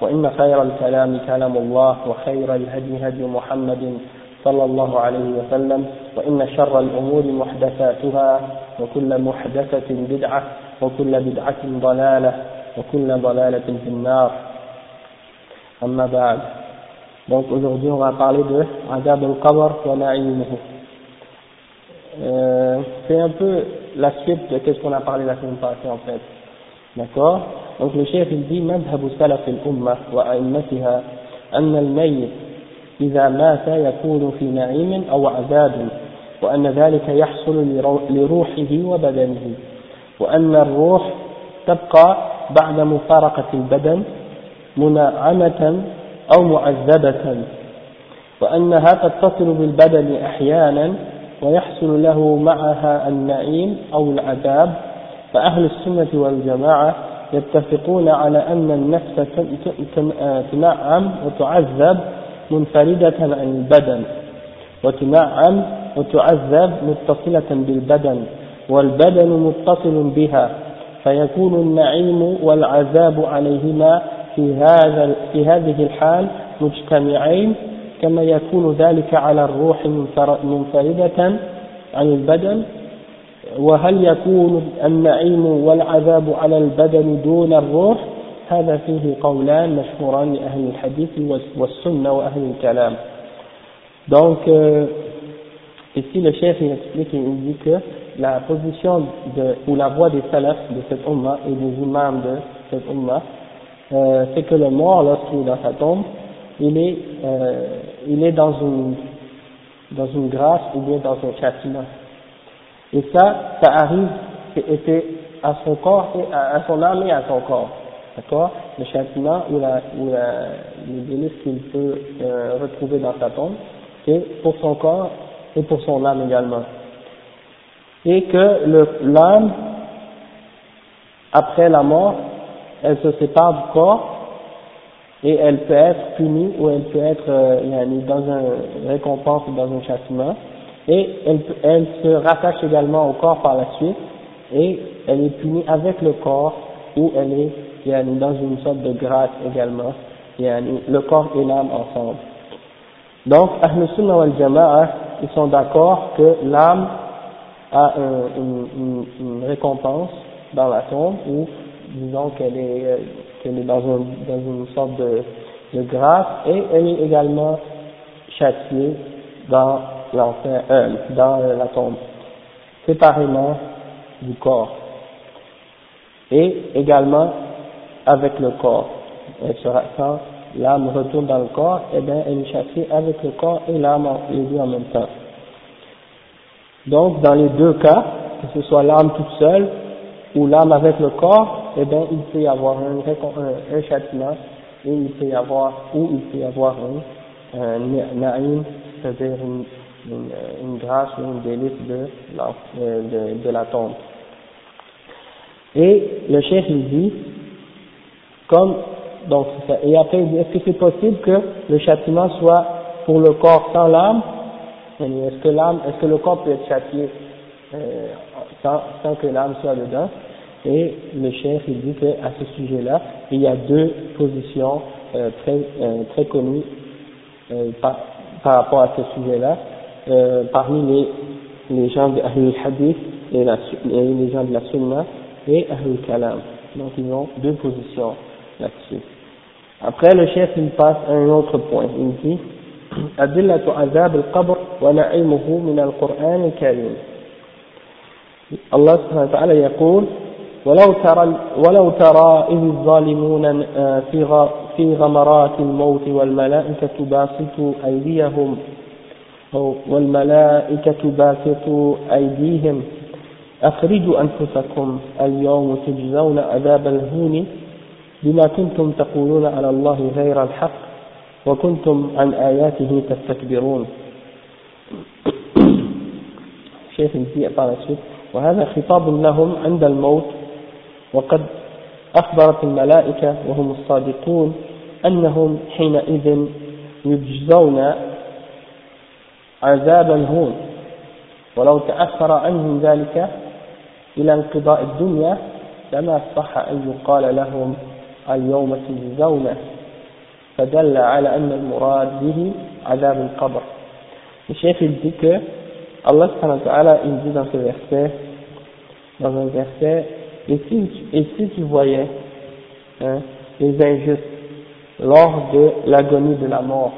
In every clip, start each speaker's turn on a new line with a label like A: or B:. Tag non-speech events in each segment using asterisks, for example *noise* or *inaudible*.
A: وإن خير الكلام كلام الله وخير الهدي هدي محمد صلى الله عليه وسلم وإن شر الأمور محدثاتها وكل محدثة بدعة وكل بدعة ضلالة وكل ضلالة في النار أما بعد Donc aujourd'hui on va parler de Adab al-Qabr wa na'imuhu. Euh, c'est un peu la suite de ce qu'on a parlé la semaine passée en fait. D'accord Donc le chef il dit مذهب سلف الأمة وأئمتها أن الميت إذا مات يكون في نعيم أو عذاب وأن ذلك يحصل لروحه وبدنه وأن الروح تبقى بعد مفارقة البدن منعمة أو معذبة وأنها تتصل بالبدن أحيانا ويحصل له معها النعيم أو العذاب فأهل السنة والجماعة يتفقون على أن النفس تنعم وتعذب منفردة عن البدن وتنعم وتعذب متصلة بالبدن والبدن متصل بها فيكون النعيم والعذاب عليهما في هذا في هذه الحال مجتمعين كما يكون ذلك على الروح منفردة عن البدن وهل يكون النعيم والعذاب على البدن دون الروح هذا فيه قولان مشهوران لأهل الحديث والسنة وأهل الكلام donc euh, ici le chef il explique il dit que la position de, ou la voix des salafs de cette umma et des imams de cette umma euh, c'est que le mort lorsqu'il est dans sa tombe il est, euh, il est dans une, dans une grâce ou bien dans un châtiment. Et ça, ça arrive, c'est à son corps, et à, son âme et à son corps. D'accord? Le châtiment ou, la, ou la, délices qu'il peut euh, retrouver dans sa tombe, c'est pour son corps et pour son âme également. Et que l'âme, après la mort, elle se sépare du corps et elle peut être punie ou elle peut être euh, dans une récompense ou dans un châtiment et elle, se rattache également au corps par la suite. Et elle est punie avec le corps ou elle est dans une sorte de grâce également le corps et l'âme ensemble. Donc Ahl Sunnah wal ils sont d'accord que l'âme a une, récompense dans la tombe ou disons qu'elle est qu'elle est dans, un, dans une sorte de, de grâce. Et elle est également châtiée dans l'enfer, euh, dans la tombe, séparément du corps et également avec le corps. Elle sera, quand l'âme retourne dans le corps, et eh bien elle est châtiée avec le corps et l'âme les deux en même temps. Donc dans les deux cas, que ce soit l'âme toute seule ou l'âme avec le corps, eh bien, il peut y avoir un, châtiment et il peut y avoir, ou il peut y avoir un, un c'est-à-dire une, une, une, grâce ou une délice de la, de, de la tombe. Et le chef il dit, comme, donc et après il dit, est-ce que c'est possible que le châtiment soit pour le corps sans l'âme? Est-ce que l'âme, est-ce que le corps peut être châtié euh, sans, sans que l'âme soit dedans? Et le chef il dit qu'à ce sujet-là, il y a deux positions euh, très, euh, très connues euh, par, par, rapport à ce sujet-là, euh, parmi les, les gens de Ahlul Hadith et, la, et, les gens de la Sunna et Ahlul Kalam. Donc ils ont deux positions là-dessus. Après le chef il passe à un autre point. Il dit أدلة عذاب القبر ونعيمه من القرآن الكريم الله سبحانه وتعالى يقول ولو ترى ولو ترى إذ الظالمون آه، في في غمرات الموت والملائكة باسطوا أيديهم والملائكة باسطوا أيديهم. أخرجوا أنفسكم اليوم تجزون عذاب الهون بما كنتم تقولون على الله غير الحق وكنتم عن آياته تستكبرون. *coughs* شيخ الزيء par وهذا خطاب لهم عند الموت. وقد أخبرت الملائكة وهم الصادقون أنهم حينئذ يجزون عذاب الهون. ولو تأثر عنهم ذلك إلى انقضاء الدنيا لما صح أن يقال لهم اليوم تجزون. فدل على أن المراد به عذاب القبر. الشيخ الذكر الله سبحانه وتعالى يزيد في الإحسان Dans un verset, et si, et si tu voyais hein, les injustes lors de l'agonie de la mort,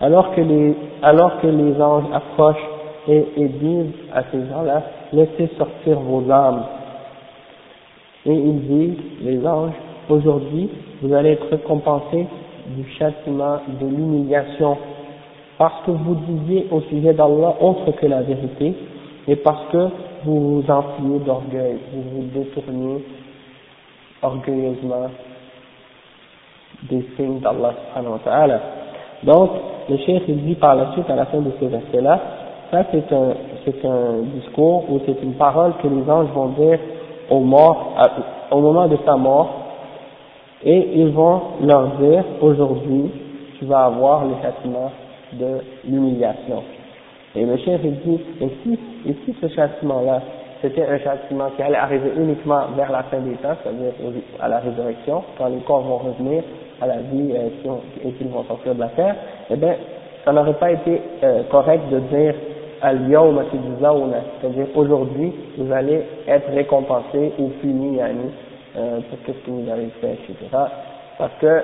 A: alors que les, alors que les anges approchent et, et disent à ces gens-là, laissez sortir vos âmes. Et ils disent, les anges, aujourd'hui, vous allez être récompensés du châtiment, de l'humiliation, parce que vous disiez au sujet d'Allah autre que la vérité, et parce que vous vous enfuyez d'orgueil, vous vous détournez orgueilleusement des signes d'Allah. Donc, le chef il dit par la suite à la fin de ce verset-là, ça c'est un, c'est un discours ou c'est une parole que les anges vont dire aux morts, au moment de sa mort, et ils vont leur dire, aujourd'hui, tu vas avoir le châtiment de l'humiliation. Et le chef il dit, et si, et si ce châtiment-là, c'était un châtiment qui allait arriver uniquement vers la fin des temps, c'est-à-dire à la résurrection, quand les corps vont revenir à la vie euh, et qu'ils vont sortir de la terre, eh bien, ça n'aurait pas été euh, correct de dire al-yawma c'est-à-dire aujourd'hui vous allez être récompensé ou puni yani, euh, pour ce que vous avez fait, etc. Parce que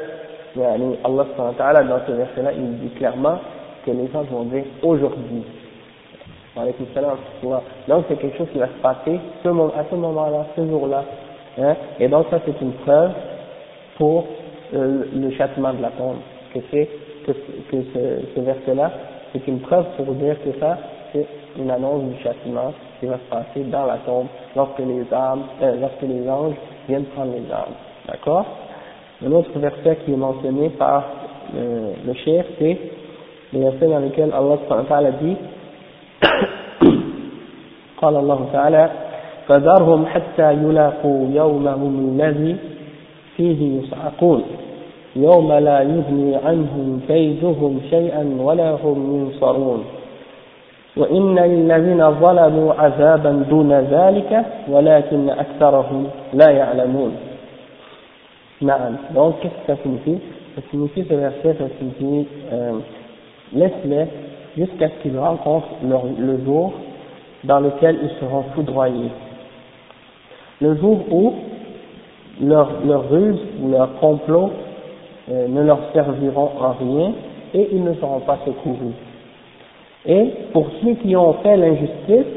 A: yani, Allah dans ce verset-là, il dit clairement que les gens vont dire aujourd'hui. Donc c'est quelque chose qui va se passer à ce moment-là, ce jour-là. Hein? Et donc ça c'est une preuve pour euh, le châtiment de la tombe, que c'est que, ce verset-là, c'est une preuve pour dire que ça, c'est une annonce du châtiment qui va se passer dans la tombe lorsque les âmes, euh, lorsque les anges viennent prendre les âmes. D'accord? Un autre verset qui est mentionné par euh, le chef, c'est le verset dans lequel Allah dit *coughs* قال الله تعالى فذرهم حتى يلاقوا يومهم الذي فيه يصعقون يوم لا يغني عنهم كيدهم شيئا ولا هم ينصرون. وإن للذين ظلموا عذابا دون ذلك ولكن أكثرهم لا يعلمون. نعم. Donc qu'est-ce que ça signifie? Ça signifie ce verset ça signifie euh, laisse-les jusqu'à ce qu'ils rencontrent le jour dans lequel ils seront foudroyés le jour où leur, leur ruse ou leur complot euh, ne leur serviront en rien et ils ne seront pas secourus. Et pour ceux qui ont fait l'injustice,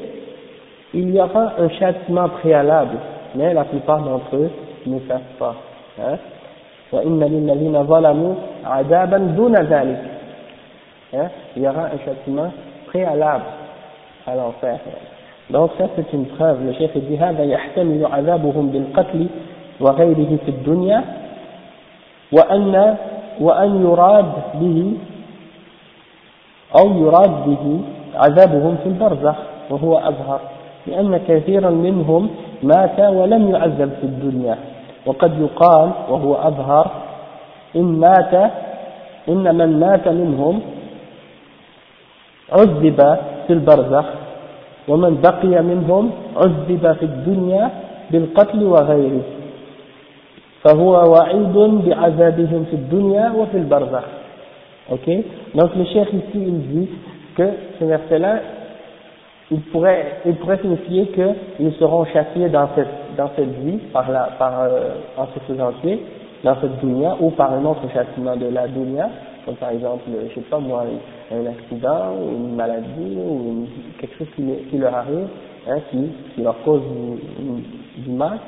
A: il y aura un châtiment préalable, mais la plupart d'entre eux ne savent pas. Hein? Hein? Il y aura un châtiment préalable à l'enfer. Donc ça c'est une preuve. Le chef dit يحتمل عذابهم بالقتل وغيره في الدنيا وأن وأن يراد به أو يراد به عذابهم في البرزخ وهو أظهر لأن كثيرا منهم مات ولم يعذب في الدنيا وقد يقال وهو أظهر إن مات إن من مات منهم عذب في البرزخ ومن بقي منهم عذب في الدنيا بالقتل وغيره فهو وعيد بعذابهم في الدنيا وفي البرزخ ok donc le chef ici il dit que ce verset là il pourrait il pourrait signifier qu'ils seront châtiés dans cette dans cette vie par la par euh, en se faisant tuer dans cette dunya ou par un autre châtiment de la dunya comme par exemple, je sais pas moi, un accident, ou une maladie, ou quelque chose qui, qui, leur arrive, hein, qui, qui leur cause du, du, mal,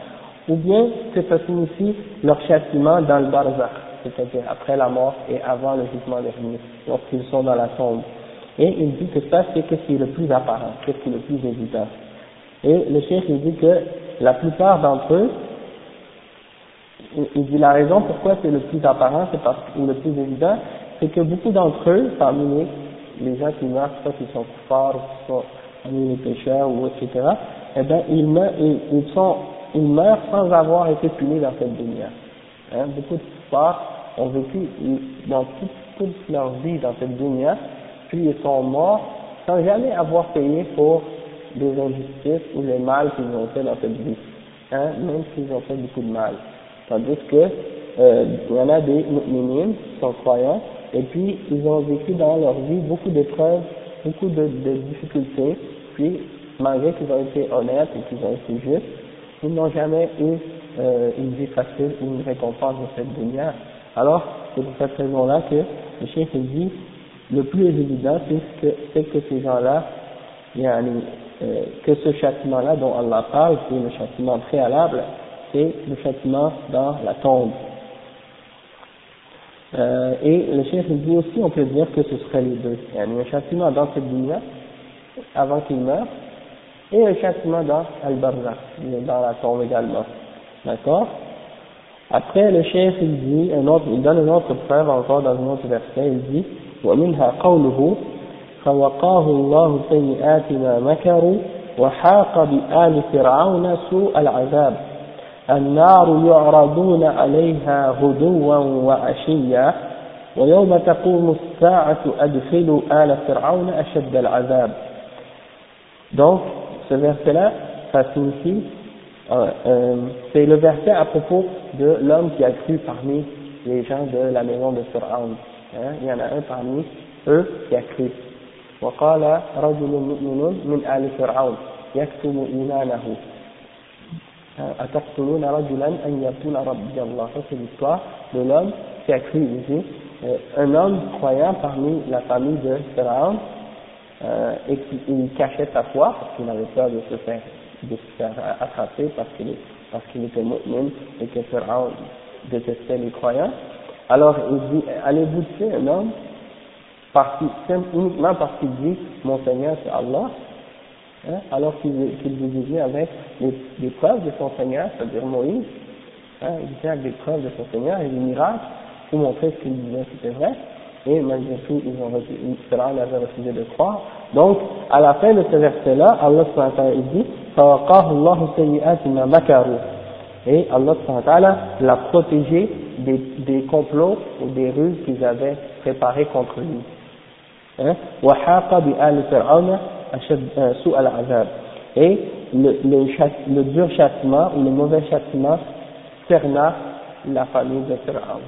A: ou bien que ça signifie leur châtiment dans le barzakh, c'est-à-dire après la mort et avant le jugement dernier, lorsqu'ils sont dans la tombe. Et il dit que ça, c'est ce qui est le plus apparent, ce qui est le plus évident. Et le chef, il dit que la plupart d'entre eux, il dit la raison pourquoi c'est le plus apparent, c'est parce que le plus évident, c'est que beaucoup d'entre eux, parmi les, gens qui meurent, soit qu'ils sont forts, ou sont parmi les pécheurs, ou etc., eh bien, ils meurent, ils, sont, ils meurent sans avoir été punis dans cette dunya. Hein, beaucoup de kuffars ont vécu dans toute, toute leur vie dans cette dunya, puis ils sont morts sans jamais avoir payé pour des injustices ou les mal qu'ils ont fait dans cette vie, hein, même s'ils ont fait beaucoup de mal. Tandis que euh, il y en a des mu'minines qui sont croyants, et puis ils ont vécu dans leur vie beaucoup d'épreuves, beaucoup de, de, difficultés, puis malgré qu'ils ont été honnêtes et qu'ils ont été justes, ils n'ont jamais eu euh, une vie facile ou une récompense dans cette dunya. Alors, c'est pour cette raison-là que le chef dit, le plus évident, c'est que, c'est que ces gens-là, euh, que ce châtiment-là dont Allah parle, qui est le châtiment préalable, c'est le châtiment dans la tombe. Euh, et le chef dit aussi, on peut dire que ce serait les deux. Il y a un châtiment dans cette dunya, avant qu'il meure, et un châtiment dans Al-Barza, dans la tombe également. D'accord Après, le chef, il dit, un autre, il donne une autre preuve encore dans un autre verset, il dit, ومنها قوله فوقاه الله سيئات ما مكروا وحاق بآل فرعون سوء العذاب النار يعرضون عليها غدوا وعشيا ويوم تقوم الساعة أدخلوا آل فرعون أشد العذاب Donc, ce verset-là, ça signifie, euh, euh, c'est le verset à propos de l'homme qui a cru parmi les gens de la maison de Pharaon. Hein, il y en a un parmi eux qui a cru. وقال رجل مؤمن من آل فرعون يكتم إيمانه ça c'est l'histoire de l'homme qui a cru ici euh, un homme croyant parmi la famille de Pharaon euh, et qui il cachait sa foi parce qu'il avait peur de se faire de se faire attraper parce qu'il parce qu'il était mu'min et que Pharaon détestait les croyants. Alors il dit allez-vous tuer un homme? Parce uniquement parce qu'il dit mon Seigneur c'est Allah hein, alors qu'il qu vous disait avec des, preuves de son Seigneur, c'est-à-dire Moïse, hein, il disait avec des preuves de son Seigneur et des miracles pour montrer ce qu'il disait c'était vrai, et malgré tout, ils ont refusé, Pharaon avait refusé de croire. Donc, à la fin de ce verset-là, Allah il dit, et Allah l'a protégé des, des complots ou des ruses qu'ils avaient préparés contre lui. Hein? Et le, le, le dur châtiment ou le mauvais châtiment cerna la famille de Pharaon.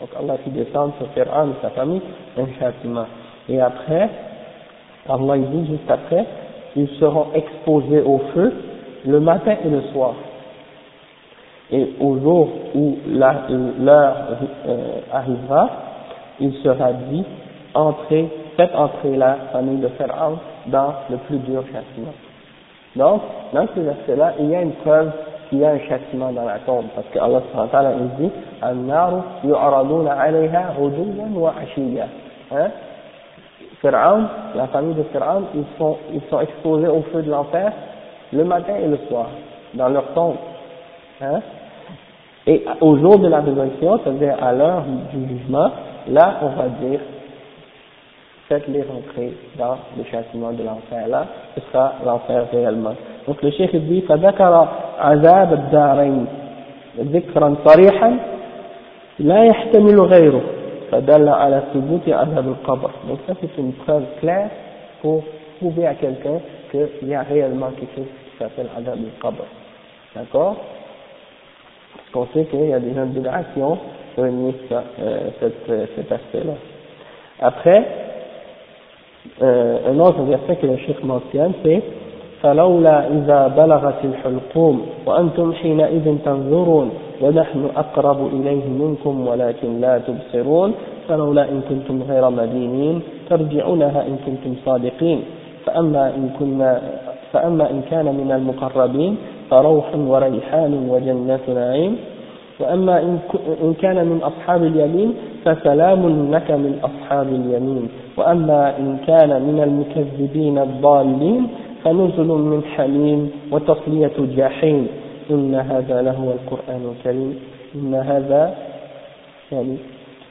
A: Donc Allah fit descendre sur Pharaon et sa famille un châtiment. Et après, Allah dit juste après, ils seront exposés au feu le matin et le soir. Et au jour où l'heure euh, arrivera, il sera dit, entrez faites entrer la famille de Pharaon dans le plus dur châtiment. Donc, dans ce verset-là, il y a une preuve qu'il y a un châtiment dans la tombe, parce que Allah il dit An-naru yu'raduna alayha wa ashiya. Hein? Pharaon, la famille de Pharaon, ils sont, ils sont exposés au feu de l'enfer le matin et le soir, dans leur tombe. Hein? Et au jour de la résurrection, c'est-à-dire à l'heure du jugement, là, on va dire faites-les rentrer dans le châtiment de l'enfer. Là, ce sera l'enfer réellement. Donc le cheikh dit, فذكر عذاب الدارين ذكرا صريحا لا يحتمل غيره فدل على ثبوت عذاب القبر. Donc ça c'est une preuve claire pour prouver à quelqu'un qu'il y a réellement quelque chose qui s'appelle Adab al-Qabr. D'accord Parce qu'on sait qu'il y a des gens de qui ont euh, euh, cet aspect-là. Après, euh, un autre verset que le Cheikh mentionne, c'est فلولا إذا بلغت الحلقوم وأنتم حينئذ تنظرون ونحن أقرب إليه منكم ولكن لا تبصرون فلولا إن كنتم غير مدينين ترجعونها إن كنتم صادقين. فأما إن, كنا فأما إن كان من المقربين فروح وريحان وجنة نعيم. وأما إن كان من أصحاب اليمين فسلام لك من أصحاب اليمين. وأما إن كان من المكذبين الضالين فنزل من حميم وتصلية جحيم إن هذا لهو القرآن الكريم. إن هذا يعني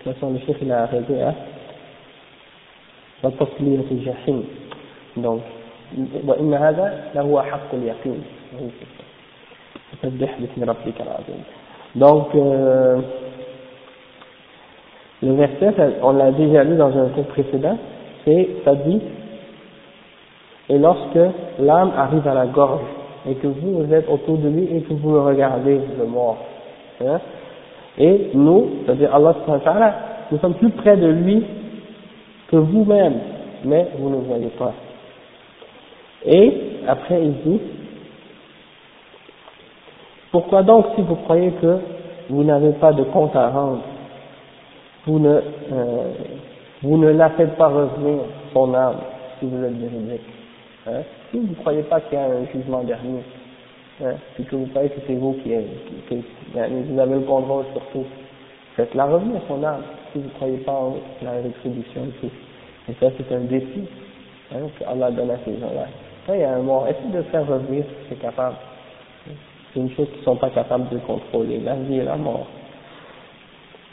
A: façon le chef à وتصلية donc وإن هذا لهو حق اليقين. سبح باسم ربك العظيم. Donc euh, le verset on l'a déjà lu dans un cours précédent c'est ça dit et lorsque l'âme arrive à la gorge et que vous, vous êtes autour de lui et que vous le regardez, le mort. Hein, et nous, c'est-à-dire Allah, nous sommes plus près de lui que vous-même, mais vous ne voyez pas. Et après il dit, pourquoi donc si vous croyez que vous n'avez pas de compte à rendre, vous ne, euh, vous ne la faites pas revenir son âme si vous êtes véridique Hein? Si vous ne croyez pas qu'il y a un jugement dernier, hein, vous croyez que c'est vous qui, qui, vous avez le contrôle sur tout, faites-la revenir son âme, si vous ne croyez pas en la rétribution et tout. Et ça, c'est un défi hein, que Allah donne à ces gens-là. Quand il y a un mort, essayez de faire revenir si c'est capable. C'est une chose qu'ils ne sont pas capables de contrôler, la vie et la mort.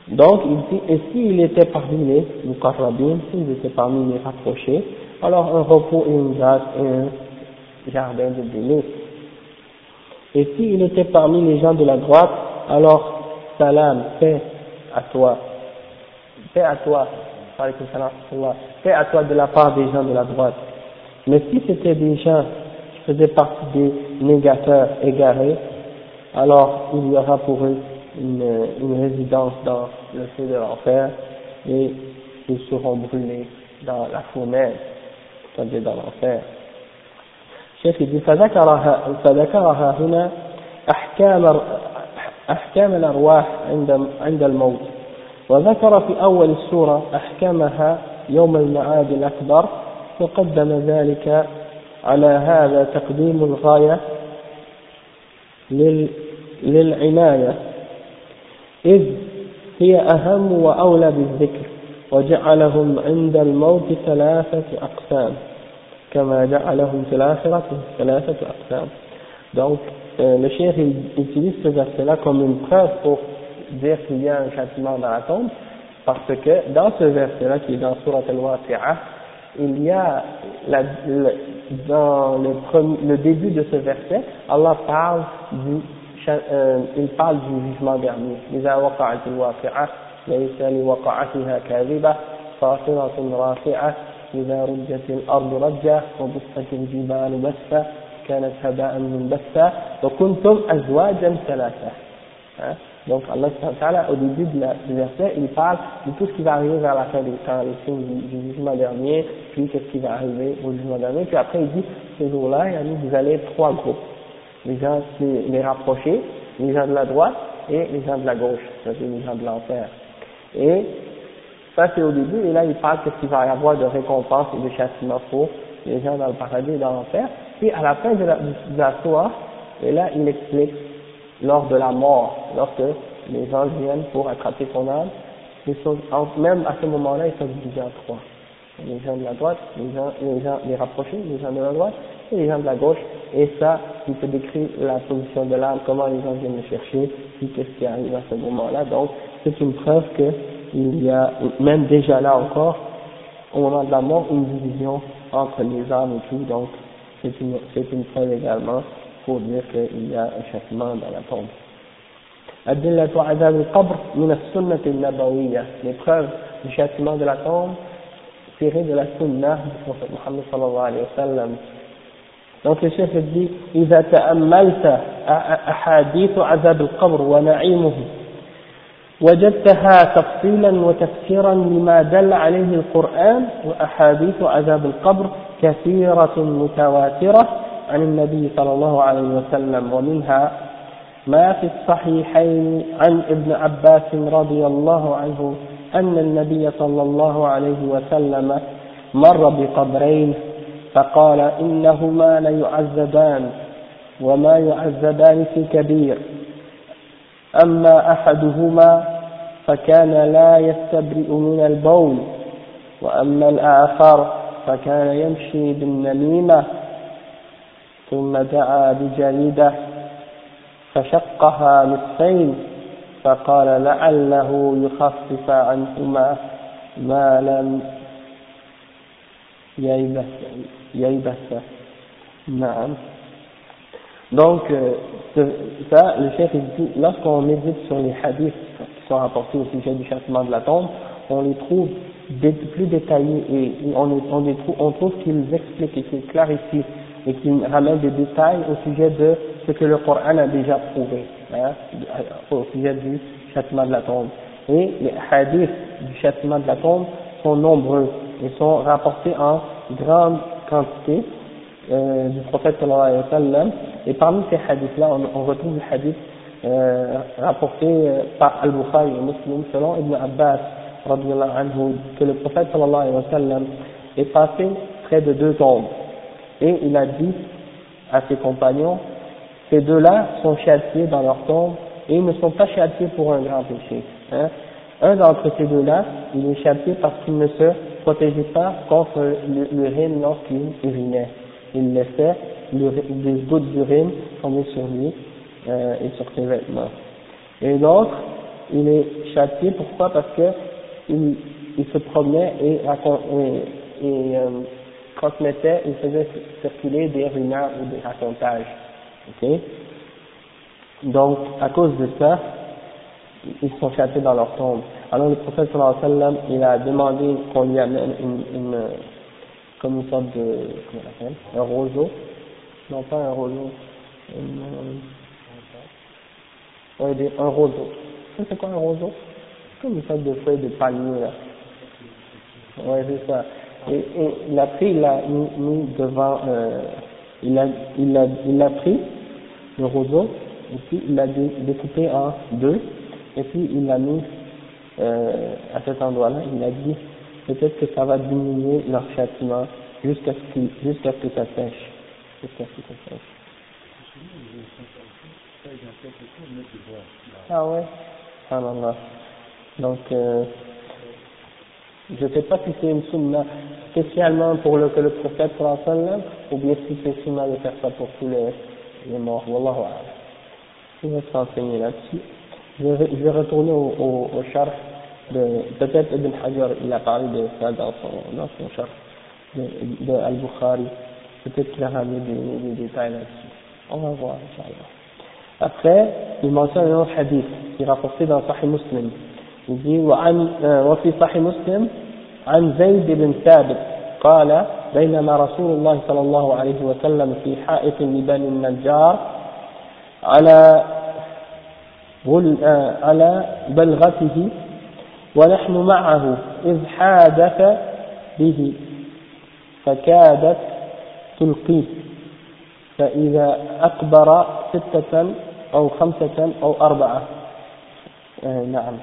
A: Donc, il dit, et s'il était parmi les mukarrabin, s'il était parmi les rapprochés, alors un repos et une grâce et un jardin de délices. Et s'il était parmi les gens de la droite, alors salam, paix à toi, paix à toi, paix à toi de la part des gens de la droite. Mais si c'était des gens qui faisaient partie des négateurs égarés, alors il y aura pour eux une, une résidence dans le feu de l'enfer et ils seront brûlés dans la fournaise. c'est-à-dire dans l'enfer. الشيخ يقول فذكرها فذكرها هنا أحكام أحكام الأرواح عند عند الموت وذكر في أول السورة أحكامها يوم المعاد الأكبر وقدم ذلك على هذا تقديم الغاية للعناية إذ هي أهم وأولى بالذكر وجعلهم عند الموت ثلاثة أقسام كما جعلهم في الآخرة ثلاثة أقسام donc euh, le chef il utilise ce verset-là comme une preuve pour dire qu'il y a un châtiment dans la tombe parce que dans ce verset-là qui est dans Surat al-Waqi'ah il y a la, le, dans le, premier, le début de ce verset Allah parle du euh, il parle du jugement dernier إذا وقعت الواقعة ليس لوقعتها كاذبة خاطرة رافعة إذا رجت الأرض رجة وبست الجبال بسا كانت هباء منبثا وكنتم أزواجا ثلاثة Donc Allah au début de la, du verset, il parle de tout ce qui va arriver vers la fin des temps, les signes du, du jugement dernier, puis qu'est-ce qui va arriver au jugement dernier, puis après il dit, ce jour-là, vous allez être trois groupes. Les gens, les rapprochés, les gens de la droite et les gens de la gauche, c'est-à-dire les gens de l'enfer. Et ça c'est au début, et là il parle de ce qu'il va y avoir de récompense et de châtiment pour les gens dans le paradis et dans l'enfer. Puis à la fin de la, de soirée, et là il explique lors de la mort, lorsque les anges viennent pour attraper son âme, ils sont, même à ce moment-là, ils sont divisés en trois. Les gens de la droite, les gens, les gens, les rapprochés, les gens de la droite et les gens de la gauche. Et ça, il te décrit la position de l'âme, comment les gens viennent le chercher, puis qu'est-ce qui arrive à ce moment-là. Donc, c'est une preuve qu'il y a, même déjà là encore, au moment de la mort, une division entre les âmes et tout, donc c'est une, c'est une preuve également pour dire qu'il y a un châtiment dans la tombe. أدلة عذاب القبر من السنة النبوية les preuves du châtiment de la tombe tirées de la sunna du prophète Muhammad sallallahu alayhi wa sallam donc le chef dit إذا تأملت أحاديث عذاب القبر ونعيمه وجدتها تفصيلا وتفسيرا لما دل عليه القرآن وأحاديث عذاب القبر كثيرة متواترة عن النبي صلى الله عليه وسلم ومنها ما في الصحيحين عن ابن عباس رضي الله عنه أن النبي صلى الله عليه وسلم مر بقبرين فقال إنهما ليعذبان وما يعذبان في كبير. أما أحدهما فكان لا يستبرئ من البول وأما الآخر فكان يمشي بالنميمة. ثم دعا بجريدة فشقها نصفين فقال لعله يخفف عنهما ما لم ييبس Naam. Donc, euh, ça, le chef dit, lorsqu'on médite sur les hadiths qui sont rapportés au sujet du châtiment de la tombe, on les trouve plus détaillés et on, on, trouve, on trouve qu'ils expliquent et qu'ils clarifient et qu'ils ramènent des détails au sujet de ce que le Coran a déjà prouvé, hein, au sujet du châtiment de la tombe. Et les hadiths du châtiment de la tombe sont nombreux et sont rapportés en grande quantité euh, du prophète sallallahu alayhi wa sallam. Et parmi ces hadiths-là, on, retrouve le hadith euh, rapporté euh, par Al-Bukhari et Muslim selon Ibn Abbas anhu, que le prophète sallallahu alayhi wa sallam est passé près de deux tombes. Et il a dit à ses compagnons, ces deux-là sont châtiés dans leur tombe et ils ne sont pas châtiés pour un grand péché. Hein. Un d'entre ces deux-là, il est châtié parce qu'il ne se protégeait pas contre l'urine lorsqu'il urinait il laissait des gouttes d'urine tomber sur lui euh, et sur ses vêtements. Et l'autre, il est châtié, pourquoi? Parce que il, il se promenait et, et, et euh, transmettait, il faisait circuler des rumeurs ou des racontages. ok? Donc, à cause de ça, ils sont châtiés dans leur tombe. Alors le prophète sallallahu alayhi wa sallam, il a demandé qu'on lui amène une, une comme une sorte de, comment on appelle, un roseau, non pas un roseau, une, ouais, un roseau. C'est quoi un roseau? Comme une sorte de feuille de palmier là. Ouais, c'est ça. Et, et il a pris, il l'a mis, devant, euh, il a, il a, il a pris le roseau et puis il l'a découpé en deux et puis il l'a mis euh, à cet endroit-là. Il a dit peut-être que ça va diminuer leur châtiment jusqu'à ce, que, jusqu'à ce que ça sèche. Jusqu'à ce que ça sèche. Ah ouais? Ah non. Donc, euh, je ne sais pas si c'est une sunna spécialement pour le, que le prophète sallam ou bien si c'est sunna de faire ça pour tous les, les morts. Wallahu a'lam. Je vais se renseigner là-dessus. Je vais, je vais retourner au, au, au char peut-être Ibn Hajar, il a parlé de ça dans son, dans son char de, de Al-Bukhari. Peut-être qu'il a ramené des, des détails là-dessus. On va voir, Inch'Allah. Après, il mentionne un autre hadith qui est rapporté dans Sahih Muslim. Il dit, وعن, وفي صحيح مسلم عن زيد بن ثابت قال بينما رسول الله صلى الله عليه وسلم في حائط لبني النجار على على بلغته ونحن معه إذ حادث به فكادت تلقيه. فإذا أكبر ستة أو خمسة أو أربعة. آه نعم.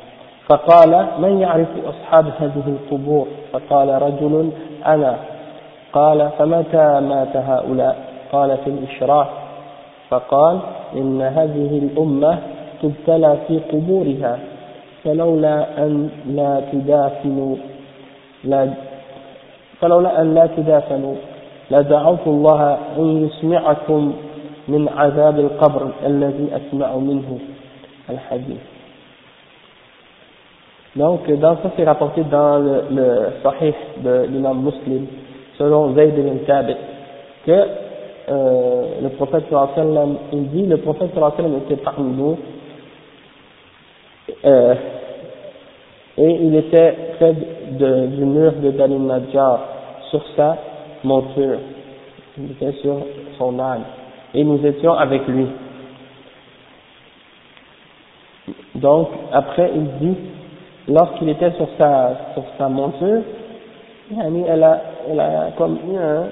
A: فقال من يعرف أصحاب هذه القبور؟ فقال رجل أنا. قال فمتى مات هؤلاء؟ قال في الإشراف. فقال إن هذه الأمة تبتلى في قبورها فلولا أن لا تدافنوا لا فلولا أن لا تدافنوا لدعوت الله أن يسمعكم من عذاب القبر الذي أسمع منه الحديث Donc, dans ça, c'est rapporté dans le, le Sahih de l'imam muslim, selon Zayd ibn Thabit, que euh, le prophète sallam, il dit, le prophète sallam était parmi nous, euh, et il était près de, du mur de Bani Najjar, sur sa monture, il était sur son âne, et nous étions avec lui. Donc, après, il dit, lorsqu'il était sur sa, sur sa monture, elle a, elle a comme eu un,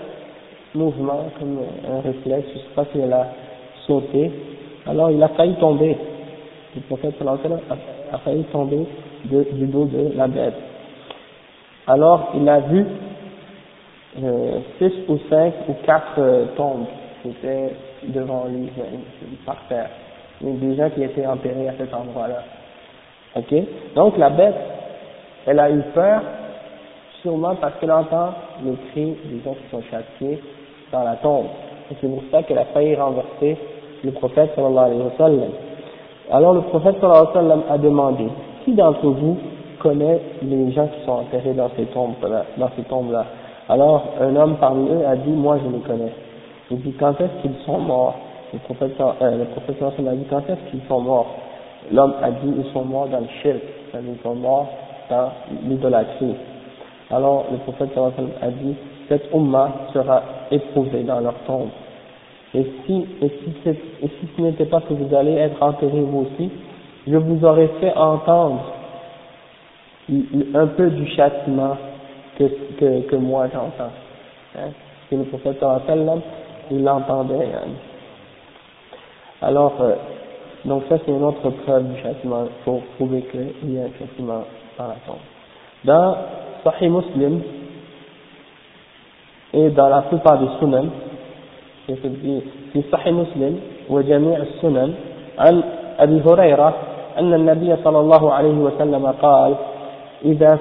A: mouvement, comme un réflexe, je sais pas si elle a sauté, alors il a failli tomber. Le prophète a, a failli tomber du dos de la bête. Alors il a vu euh, six ou cinq ou quatre euh, tombes qui étaient devant lui, par terre, mais déjà qui étaient enterrés à cet endroit-là. Ok? Donc la bête, elle a eu peur, sûrement parce qu'elle entend les cris des gens qui sont châtiés dans la tombe. Et c'est pour ça qu'elle a failli renverser le prophète sallallahu alayhi wa. Alors le prophète sallallahu alayhi wa sallam a demandé, qui d'entre vous connaît les gens qui sont enterrés dans ces tombes-là, dans ces tombes-là? Alors un homme parmi eux a dit, moi je les connais. Il dit, quand est-ce qu'ils sont morts? Le prophète, euh, le prophète sallallahu a dit, quand est-ce qu'ils sont morts? L'homme a dit, ils sont morts dans le shirk, ils sont morts dans l'idolâtrie. Alors le prophète sallallahu a dit, cette umma sera éprouvée dans leur tombe. Et si, et si, et si ce n'était pas que vous allez être enterrés vous aussi, je vous aurais fait entendre un peu du châtiment que, que, que moi j'entends. Hein? Que le prophète sallam, il l'entendait. Hein. Alors, euh, donc ça c'est une autre preuve du châtiment pour prouver qu'il y a un châtiment dans la tombe. Dans Sahih Muslim, et dans la plupart des sunan, في صحيح مسلم وجميع السنن عن أبي هريرة أن النبي صلى الله عليه وسلم قال إذا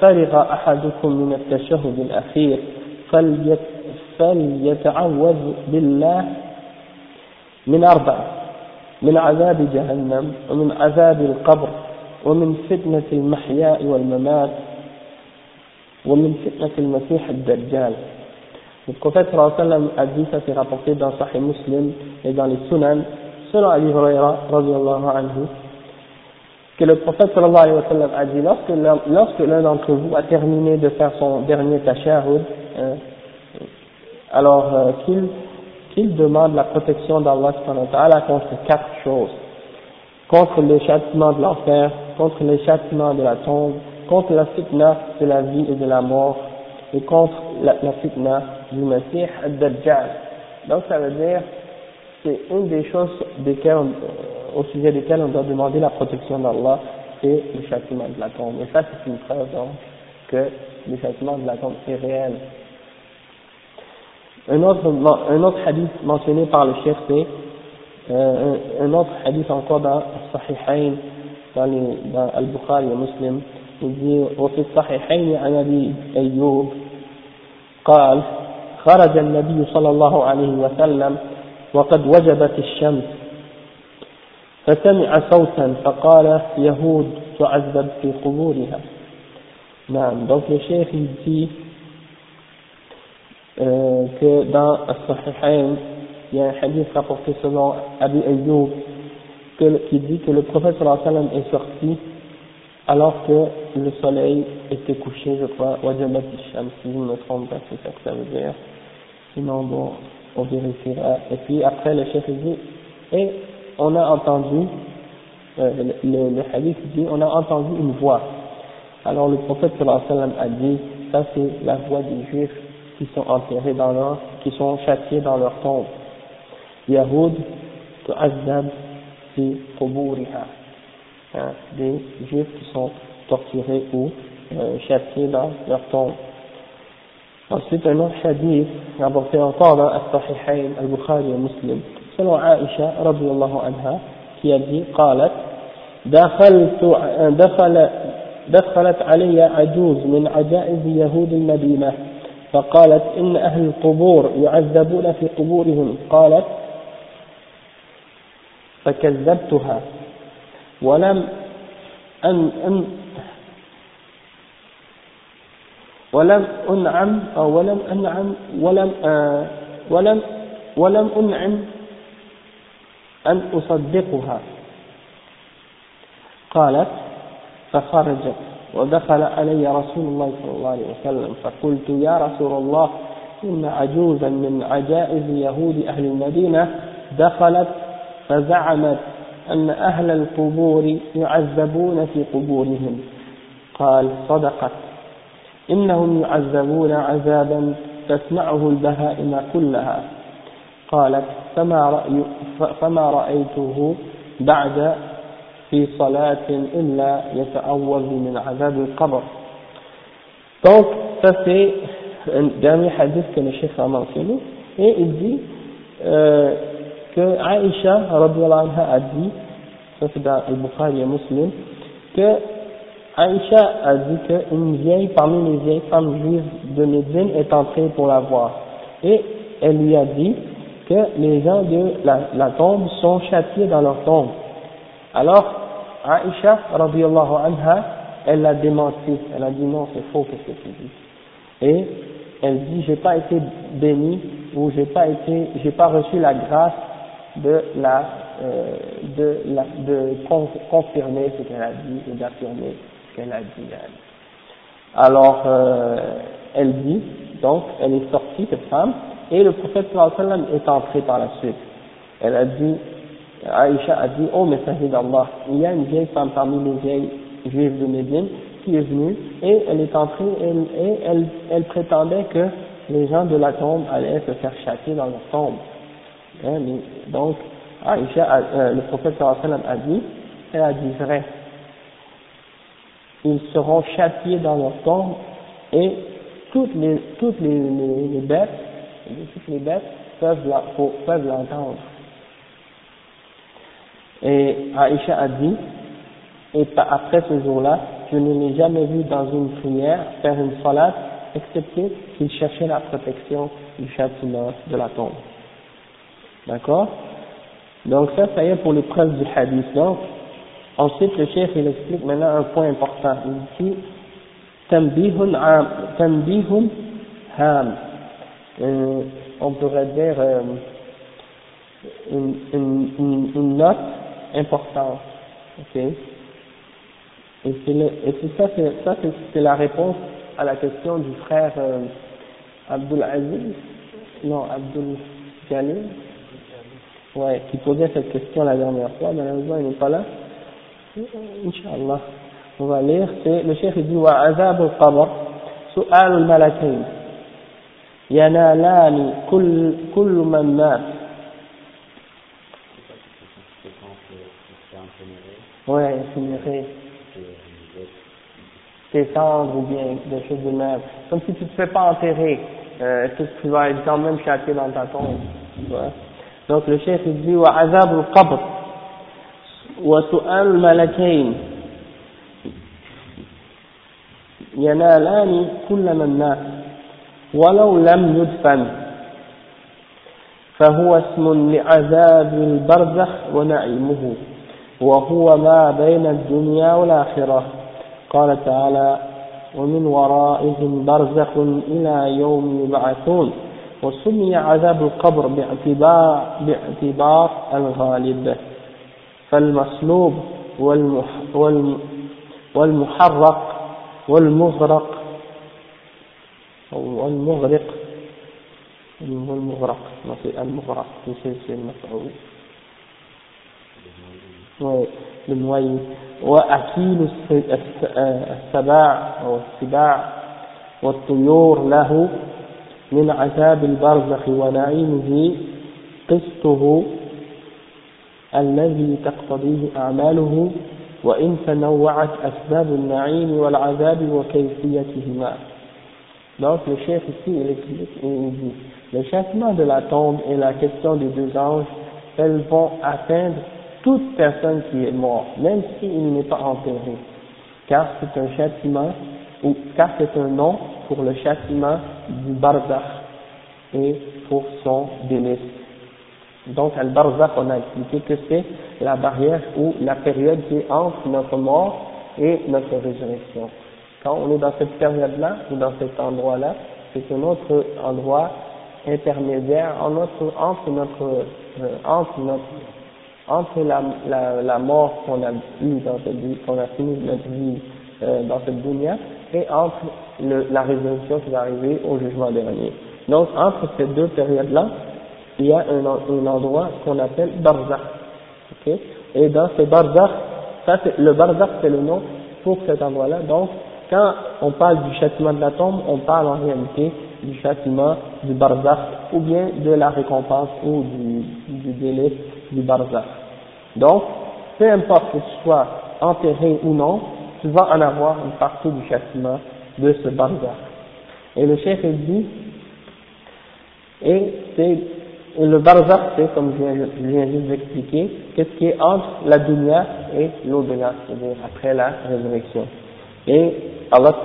A: فرغ أحدكم من التشهد الأخير فليتعوذ بالله من أربع من عذاب جهنم ومن عذاب القبر ومن فتنة المحياء والممات ومن فتنة المسيح الدجال. Le prophète sallam a dit, ça s'est rapporté dans Sahih Muslim et dans les Sunan, selon Ali Huraira, anhu, que le prophète sallallahu alayhi wa sallam a dit, lorsque l'un d'entre vous a terminé de faire son dernier tashahud, hein, alors euh, qu'il qu'il demande la protection d'Allah contre quatre choses. Contre le châtiment de l'enfer, contre le châtiment de la tombe, contre la fitna de la vie et de la mort, et contre la, la fitna du Messie al-Dajjal. Donc ça veut dire, c'est une des choses desquelles euh, au sujet desquelles on doit demander la protection d'Allah, c'est le châtiment de la tombe. Et ça c'est une preuve donc que le châtiment de la tombe est réel. Un autre, un autre hadith mentionné par le chef c'est euh, un, autre hadith encore dans Sahihain, dans, les, dans Al-Bukhari et Muslim, il dit وفي الصحيحين عن أبي أيوب قال خرج النبي صلى الله عليه وسلم وقد وجبت الشمس فسمع صوتا فقال يهود تعذب في قبورها نعم donc le chef il dit euh, que dans As-Sahihain il y a un hadith rapporté selon Abu Ayyub qui dit que le prophète sallallahu alayhi wa sallam est sorti alors que le soleil était couché, je crois, Wajabat si je me trompe pas, c'est ça que ça veut dire. Sinon, bon, on vérifiera. Et puis après, le chef dit, et on a entendu, euh, le, le, hadith dit, on a entendu une voix. Alors le prophète sallallahu alayhi wa sallam a dit, ça c'est la voix des juifs qui sont enterrés dans leur, qui sont châtiés dans leur tombe. Yahoud, tu'azzab fi quburiha. Hein, des juifs qui sont torturés ou euh, châtiés dans leur tombe. Ensuite, un autre hadith, rapporté encore dans Al-Sahihain, Al-Bukhari et Muslim, selon Aisha, radiallahu anha, qui a dit, قالت دخلت دخل دخلت علي عجوز من عجائز يهود المدينة فقالت إن أهل القبور يعذبون في قبورهم قالت فكذبتها ولم أن, أن ولم أنعم أو ولم أنعم ولم آه ولم ولم أنعم أن أصدقها. قالت فخرجت ودخل علي رسول الله صلى الله عليه وسلم فقلت يا رسول الله إن عجوزا من عجائز يهود أهل المدينة دخلت فزعمت أن أهل القبور يعذبون في قبورهم. قال صدقت. إنهم يعذبون عذابا تسمعه البهائم كلها قالت فما, رأي فما رأيته بعد في صلاة إلا يتأوذ من عذاب القبر Donc, ça c'est un dernier hadith que le chef a mentionné, et il dit euh, que Aïcha a dit, ça c'est dans le Bukhari et Muslim, que Aïcha a dit qu'une vieille parmi les vieilles femmes juives de Médine est entrée pour la voir. Et elle lui a dit que les gens de la, tombe sont châtiés dans leur tombe. Alors, Aïcha, anha, elle l'a démenti. Elle a dit non, c'est faux, qu'est-ce que tu dis? Et elle dit, j'ai pas été bénie ou j'ai pas été, j'ai pas reçu la grâce de la, euh, de la, de confirmer ce qu'elle a dit et d'affirmer ce qu'elle a dit. Alors, euh, elle dit, donc, elle est sortie, cette femme, et le prophète sallam est entré par la suite. Elle a dit, Aïcha a dit, oh messager d'Allah, il y a une vieille femme parmi les vieilles juives de Médine qui est venue et elle est entrée et, elle, prétendait que les gens de la tombe allaient se faire châtier dans leur tombe. Hein, donc, Aïcha, euh, le prophète sallam a dit, elle a dit vrai. Ils seront châtiés dans leur tombe et toutes les, toutes les, les, bêtes, toutes les bêtes peuvent l'entendre. Et Aïcha a dit, et après ce jour-là, je ne l'ai jamais vu dans une prière faire une salade, excepté qu'il cherchait la protection du châtiment de la tombe. D'accord? Donc ça, ça y est pour les preuves du hadith. Donc, ensuite le chef il explique maintenant un point important. Il dit, Tambihun ham. Euh, on pourrait dire euh, une, note importante. Ok? Et c'est ça c'est la réponse à la question du frère euh, Abdul Aziz, non, Abdul Jalil, ouais, qui posait cette question la dernière fois, malheureusement il n'est pas là. Inch'Allah. On va lire, le chef dit, wa azab al-qabr, su'al al-malakain, yanalani kull, kull man mat. Ouais, incinéré tes cendres ou bien des choses de même. Comme si tu te fais pas enterrer, euh, est-ce que tu vas être quand même châtié dans ta tombe? Ouais. Donc le chef dit wa azab al-qabr su'al al-malakain ينالان كل من مات ولو لم يدفن. فهو اسم لعذاب البرزخ ونعيمه. وهو ما بين الدنيا والآخرة. قال تعالى ومن ورائهم برزخ إلى يوم يبعثون. وسمي عذاب القبر باعتبار, باعتبار الغالب. فالمصلوب والمح والمحرق والمغرق. والمغرق. والمغرق المغرق. في المفعول للنوي وأكيل السباع أو السباع والطيور له من عذاب البرزخ ونعيمه قسطه الذي تقتضيه أعماله وإن تنوعت أسباب النعيم والعذاب وكيفيتهما Donc le chef ici, il explique et il dit, le châtiment de la tombe et la question des deux anges, elles vont atteindre toute personne qui est morte, même s'il n'est pas enterré, car c'est un châtiment, ou car c'est un nom pour le châtiment du barzakh et pour son délice. Donc, al-barzakh, on a expliqué que c'est la barrière ou la période qui est entre notre mort et notre résurrection. Quand on est dans cette période-là, ou dans cet endroit-là, c'est un autre endroit intermédiaire entre notre, euh, entre notre entre la, la, la mort qu'on a eue dans cette vie, qu'on a fini notre vie euh, dans cette dunya, et entre la résurrection qui va arriver au jugement dernier. Donc, entre ces deux périodes-là, il y a un, un endroit qu'on appelle Barzakh. Okay? Et dans ce Barzakh, ça le Barzakh c'est le nom pour cet endroit-là. Donc, quand on parle du châtiment de la tombe, on parle en réalité du châtiment du barzakh ou bien de la récompense ou du, du délai du barzakh. Donc, peu importe que tu sois enterré ou non, tu vas en avoir une partie du châtiment de ce barzakh. Et le chef dit, et c'est le barzakh, c'est, comme je viens, juste d'expliquer, qu'est-ce qui est entre la dunya et l'au-delà, c'est-à-dire après la résurrection. Et Allah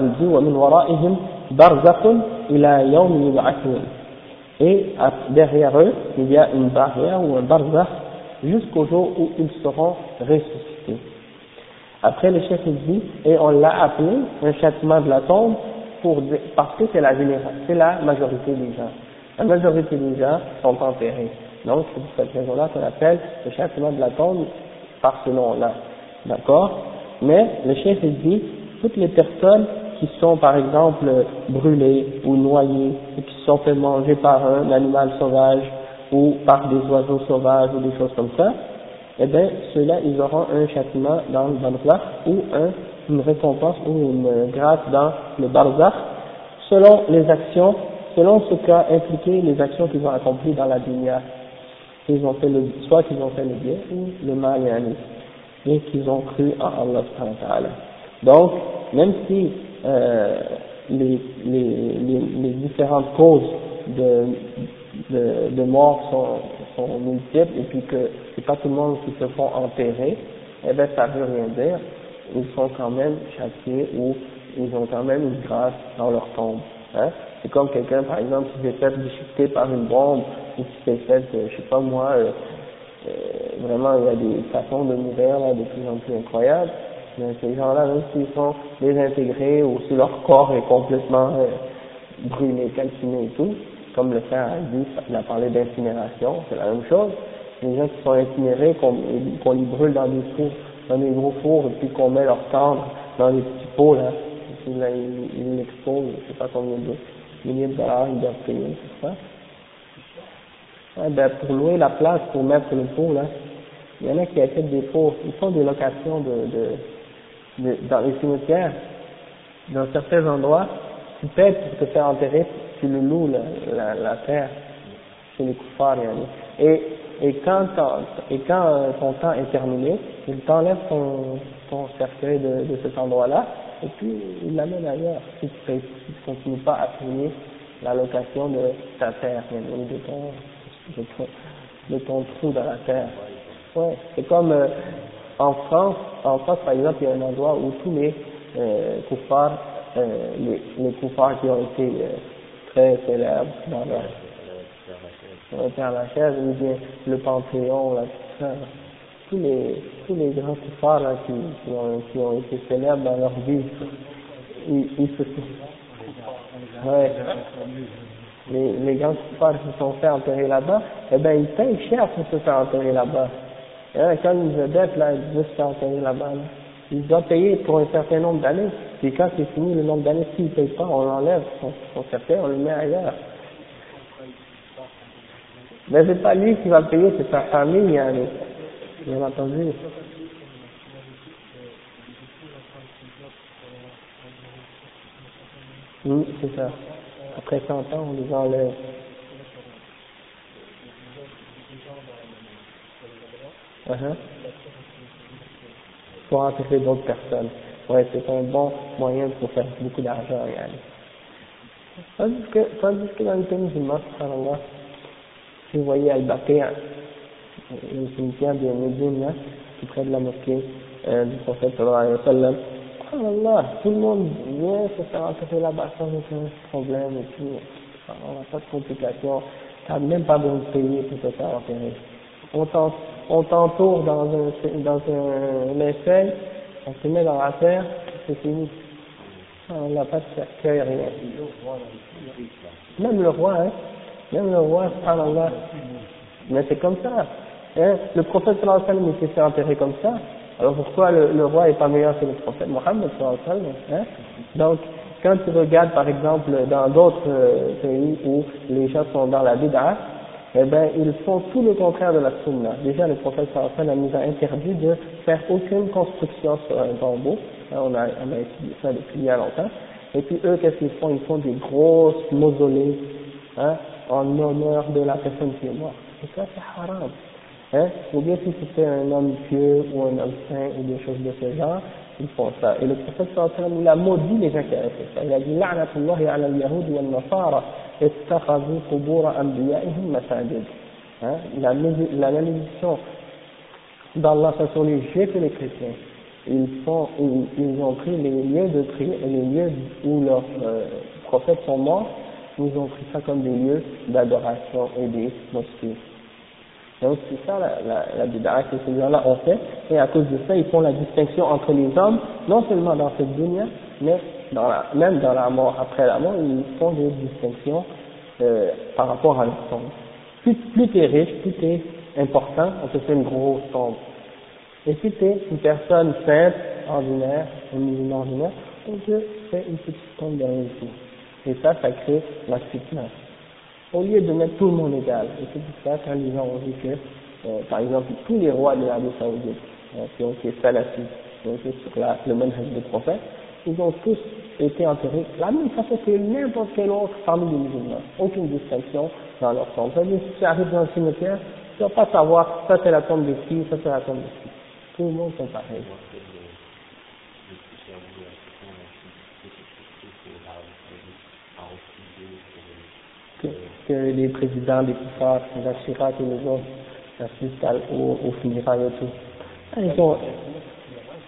A: il dit, وَمِنْ وَرَائِهِمْ بَرْزَخٌ إِلَى يَوْمِ يُبْعَثُونَ Et derrière eux, il y a une barrière ou un barzakh jusqu'au jour où ils seront ressuscités. Après, le chef dit, et on l'a appelé un châtiment de la tombe pour, parce que c'est la, c'est la majorité des gens. La majorité des gens sont enterrés. Donc, c'est pour cette raison-là qu'on appelle le châtiment de la tombe par ce nom-là. D'accord? Mais le chef dit, toutes les personnes qui sont par exemple brûlées ou noyées et qui sont fait manger par un animal sauvage ou par des oiseaux sauvages ou des choses comme ça, eh bien, ceux-là, ils auront un châtiment dans le barzakh ou un, une récompense ou une grâce dans le barzakh selon les actions selon ce qu'a impliqué les actions qu'ils ont accomplies dans la dunya. Ils ont fait le, soit qu'ils ont fait le bien ou le mal et qu'ils ont cru en Allah Donc, même si euh, les, les, les, différentes causes de, de, de mort sont, sont multiples et puis que c'est pas tout le monde qui se font enterrer, eh bien ça veut rien dire. Ils sont quand même châtiés ou ils ont quand même une grâce dans leur tombe. Hein c'est comme quelqu'un, par exemple, qui s'est fait déchiqueter par une bombe, ou qui s'est fait, euh, je sais pas moi, euh, euh, vraiment, il y a des façons de mourir là, de plus en plus incroyables. Mais ces gens-là, même s'ils sont désintégrés ou si leur corps est complètement brûlé, calciné et tout, comme le frère a dit, il a parlé d'incinération, c'est la même chose. Les gens qui sont incinérés, qu'on les brûle dans des fours, dans des gros fours, et puis qu'on met leur cendre dans des petits pots là, ils l'exposent, je sais pas combien de milliers de dollars ils doivent payer, c'est ça. Ben, pour louer la place, pour mettre le pot, là, il y en a qui achètent des pots, ils font des locations de, de, de dans les cimetières, dans certains endroits, tu payes pour te faire enterrer, tu le loues, la, la, terre, chez les koufars, et, et quand, et quand euh, ton temps est terminé, il t'enlève ton, ton cercueil de, de cet endroit-là, et puis il l'amène ailleurs si tu ne continues pas à payer la location de ta terre, de ton, de ton, trou dans la terre. Ouais, c'est comme euh, en France, en France par exemple, il y a un endroit où tous les euh, euh, les, les qui ont été euh, très célèbres dans leur, la Père Lachaise, ou bien le Panthéon, là, tout ça tous les, tous les grands koufars là, qui, qui, ont, qui ont été célèbres dans leur vie, ils, ils se sont, ouais, les, les grands koufars qui se sont fait enterrer là-bas, eh ben ils payent cher pour se faire enterrer là-bas. Et quand une vedette là, ils se faire enterrer là-bas, là, ils doivent payer pour un certain nombre d'années. Et quand c'est fini le nombre d'années, s'ils ne payent pas, on l'enlève, son, son cercueil, on le met ailleurs. Mais c'est pas lui qui va payer, c'est sa famille, hein, Bien entendu. Oui, c'est ça. Après 100 ans, on les enlève. Uh -huh. Pour enterrer d'autres personnes. Ouais, c'est un bon moyen pour faire beaucoup d'argent, Yann. Tandis que, tandis que dans le pays musulman, si vous voyez Al-Baqir, le cimetière de Médine, tout près de la mosquée euh, du prophète sallallahu alayhi wa sallam. Allah, tout le monde vient se faire enterrer là-bas sans aucun problème et tout. On n'a pas de complications. Tu n'as même pas besoin de payer pour te faire enterrer. On t'entoure dans un, dans un essai, on se met dans la terre, c'est fini. On n'a pas de cercueil, rien. Même le roi, hein. Même le roi, subhanallah. Mais c'est comme ça. Hein, le prophète sallallahu alayhi wa sallam s'est fait enterrer comme ça. Alors pourquoi le, le roi est pas meilleur que le prophète Mohammed sallallahu alayhi wa sallam hein? Donc, quand tu regardes par exemple dans d'autres euh, pays où les gens sont dans la bid'a, eh ben ils font tout le contraire de la sunna. Déjà le prophète sallallahu alayhi wa sallam nous a interdit de faire aucune construction sur un tombeau. Hein, on, a, on a étudié ça depuis il y a longtemps. Et puis eux, qu'est-ce qu'ils font? Ils font des grosses mausolées hein, en honneur de la personne qui est morte. Et ça, c'est haram. Hein? Ou bien si c'était un homme pieux ou un homme saint ou des choses de ce genre, ils font ça. Et le prophète sallallahu il a maudit les gens qui avaient fait ça. Il a dit La'natullahi ala al-yahud wa al-nasara anbiya'ihim masajid. Hein? La, la malédiction d'Allah sur les juifs et les chrétiens. Ils, font, ils, ils, ont pris les lieux de prière, les lieux où leurs euh, prophètes sont morts, ils ont pris ça comme des lieux d'adoration et des mosquées. Donc c'est ça la, la, que ces gens-là ont fait, et à cause de ça, ils font la distinction entre les hommes, non seulement dans cette dunya, mais dans la, même dans la mort, après la mort, ils font des distinctions euh, par rapport à leur tombe. Plus, plus tu es riche, plus tu es important, on te fait une grosse tombe. Et si tu es une personne simple, ordinaire, un musulman ordinaire, on te fait une petite tombe derrière le Et ça, ça crée la fitness au lieu de mettre tout le monde égal. Et c'est pour ça quand les gens ont dit que, euh, par exemple, tous les rois de l'Arabie Saoudite, euh, qui ont été salafis, qui ont été sur la, le manhaj des prophètes, ils ont tous été enterrés de la même façon que n'importe quel autre parmi les musulmans. Aucune distinction dans leur tombe. C'est-à-dire, si tu arrives dans un cimetière, tu vas pas savoir, ça c'est la tombe de qui, ça c'est la tombe de qui. Tout le monde sont pareils. Que les présidents des pouvoirs, la Chirac et les autres, assistent au, au funérailles et tout. Ils ont,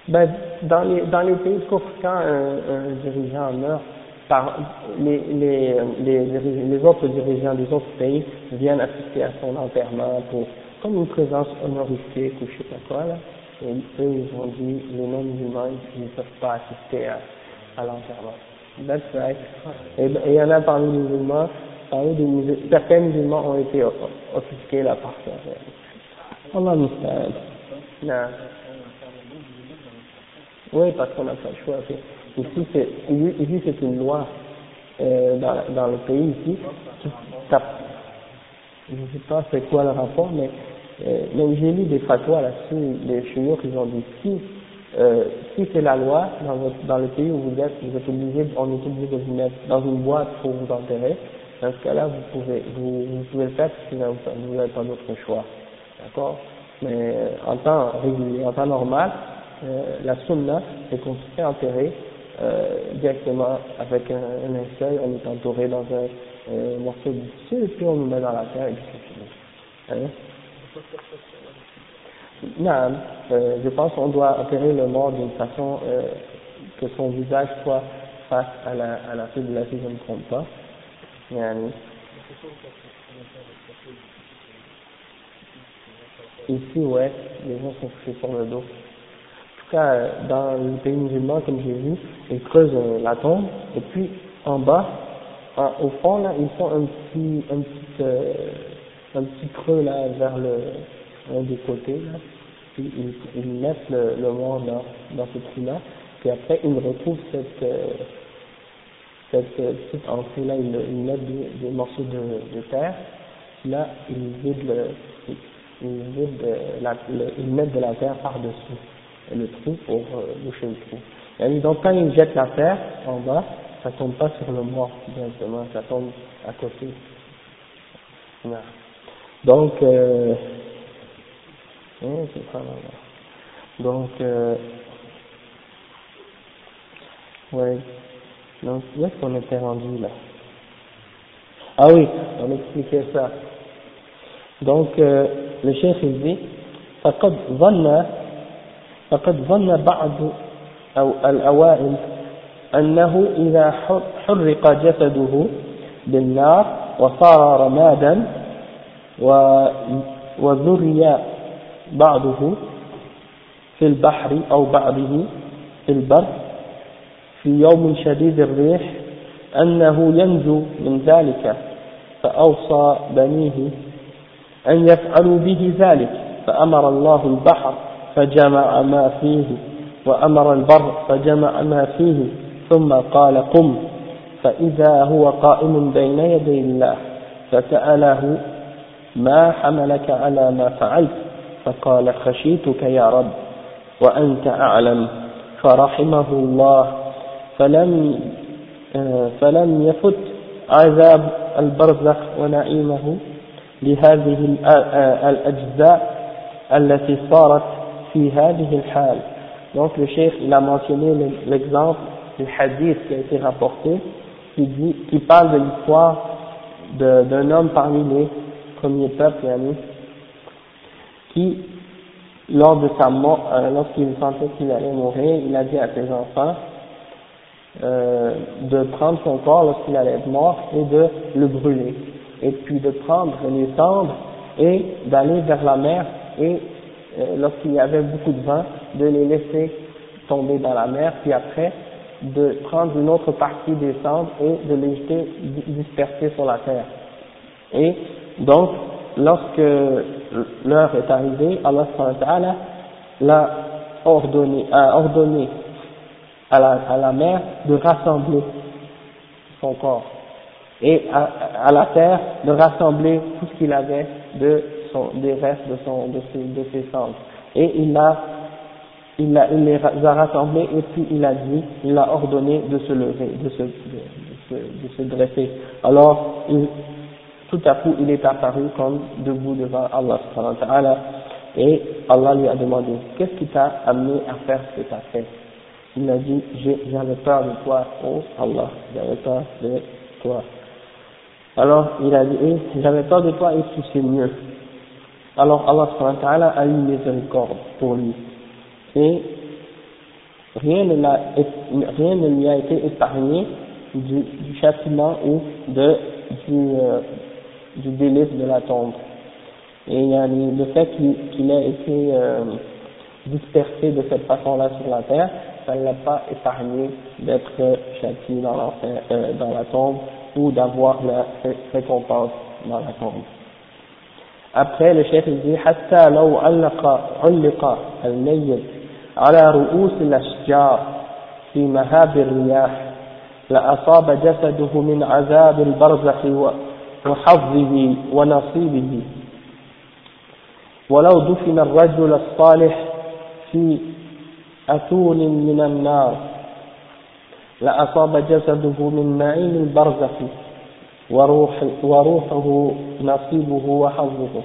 A: ben, dans les, dans les pays quand un, un dirigeant meurt, par, les, les, les, les, autres dirigeants des autres pays viennent assister à son enterrement pour, comme une présence honorifique ou je sais pas quoi, là. Et eux, ils ont dit, les non-musulmans, ils ne peuvent pas assister à, à l'enterrement. That's right. Et il y en a parmi les musulmans musulmans, certains musulmans ont été offusqués là par ça. Allah Oui, parce qu'on n'a pas le choix. Ici, c'est, ici, c'est une loi euh, dans, dans le pays ici qui tape. Je ne sais pas c'est quoi le rapport, mais, euh, j'ai lu des fatwas là-dessus, les chinois qui ont dit si, euh, si c'est la loi dans, votre, dans le pays où vous êtes, vous êtes obligé, on est obligé de vous mettre dans une boîte pour vous enterrer, dans ce cas-là, vous pouvez, vous, vous pouvez le faire si vous n'avez pas d'autre choix. D'accord? Mais euh, en temps régulier, en temps normal, euh, la sunna, c'est qu'on se fait enterrer euh, directement avec un, un linceul, on est entouré dans un, un morceau de tissu, puis on nous met dans la terre et puis c'est fini. Hein? Non, euh, je pense qu'on doit enterrer le mort d'une façon euh, que son visage soit face à la, à la fibula, si je ne me pas. Ici, ouais, les gens sont couchés sur le dos. En tout cas, dans les pays musulmans, comme j'ai vu, ils creusent euh, la tombe, et puis en bas, au fond, là, ils font un petit, un petit, euh, un petit creux là vers le, des côtés là, puis ils, ils mettent le, le mort dans, dans ce trou-là, puis après ils retrouvent cette euh, cette petite entrée-là, ils, ils mettent des, des, morceaux de, terre, là, ils vident le, ils, vident la, le, mettent de la terre par-dessus le trou pour euh, boucher le trou. Et donc quand ils jettent la terre en bas, ça tombe pas sur le mort directement, ça tombe à côté. Donc, euh, Donc, euh, ouais. Donc, où est-ce qu'on était rendu là Ah oui, on expliquait ça. Donc, euh, le chef il dit فقد ظن فقد ظن بعض أو الأوائل أنه إذا حرق جسده بالنار وصار رمادا وذري بعضه في البحر أو بعضه في البر في يوم شديد الريح أنه ينجو من ذلك فأوصى بنيه أن يفعلوا به ذلك فأمر الله البحر فجمع ما فيه وأمر البر فجمع ما فيه ثم قال قم فإذا هو قائم بين يدي الله فسأله ما حملك على ما فعلت؟ فقال خشيتك يا رب وأنت أعلم فرحمه الله. فلم فلم يفت عذاب البرزخ ونعيمه لهذه الأجزاء التي صارت في هذه الحال donc le chef il a mentionné l'exemple du hadith qui a été rapporté qui dit qui parle de l'histoire d'un homme parmi les premiers peuples qui lors de sa mort euh, lorsqu'il sentait qu'il allait mourir il a dit à ses enfants euh, de prendre son corps lorsqu'il allait être mort et de le brûler. Et puis de prendre les cendres et d'aller vers la mer et euh, lorsqu'il y avait beaucoup de vent, de les laisser tomber dans la mer, puis après de prendre une autre partie des cendres et de les jeter disperser sur la terre. Et donc, lorsque l'heure est arrivée, Allah l'a ordonné, a ordonné à la, à la mer de rassembler son corps et à, à la terre de rassembler tout ce qu'il avait de son, des restes de, son, de, ses, de ses cendres. Et il a, il, a, il les a rassemblés et puis il a dit, il a ordonné de se lever, de se, de, de, de se dresser. Alors, il, tout à coup, il est apparu comme debout devant Allah et Allah lui a demandé, qu'est-ce qui t'a amené à faire ce que tu fait? Il a dit, j'avais peur de toi, oh Allah, j'avais peur de toi. Alors, il a dit, eh, j'avais peur de toi et tu sais mieux. Alors, Allah a eu miséricorde pour lui. Et rien ne, rien ne lui a été épargné du, du châtiment ou de, du, euh, du délice de la tombe. Et le fait qu'il ait été euh, dispersé de cette façon-là sur la terre, ça ne l'a pas épargné d'être châtié dans, euh, dans la tombe ou d'avoir la récompense dans la tombe. Après, le chef dit حتى لو علق علق الميت على رؤوس الأشجار في مهاب الرياح لأصاب جسده من عذاب البرزخ وحظه ونصيبه ولو دفن الرجل الصالح في أتون من النار. لأصاب جسده من نعيم البرزخ وروح وروحه نصيبه وحظه.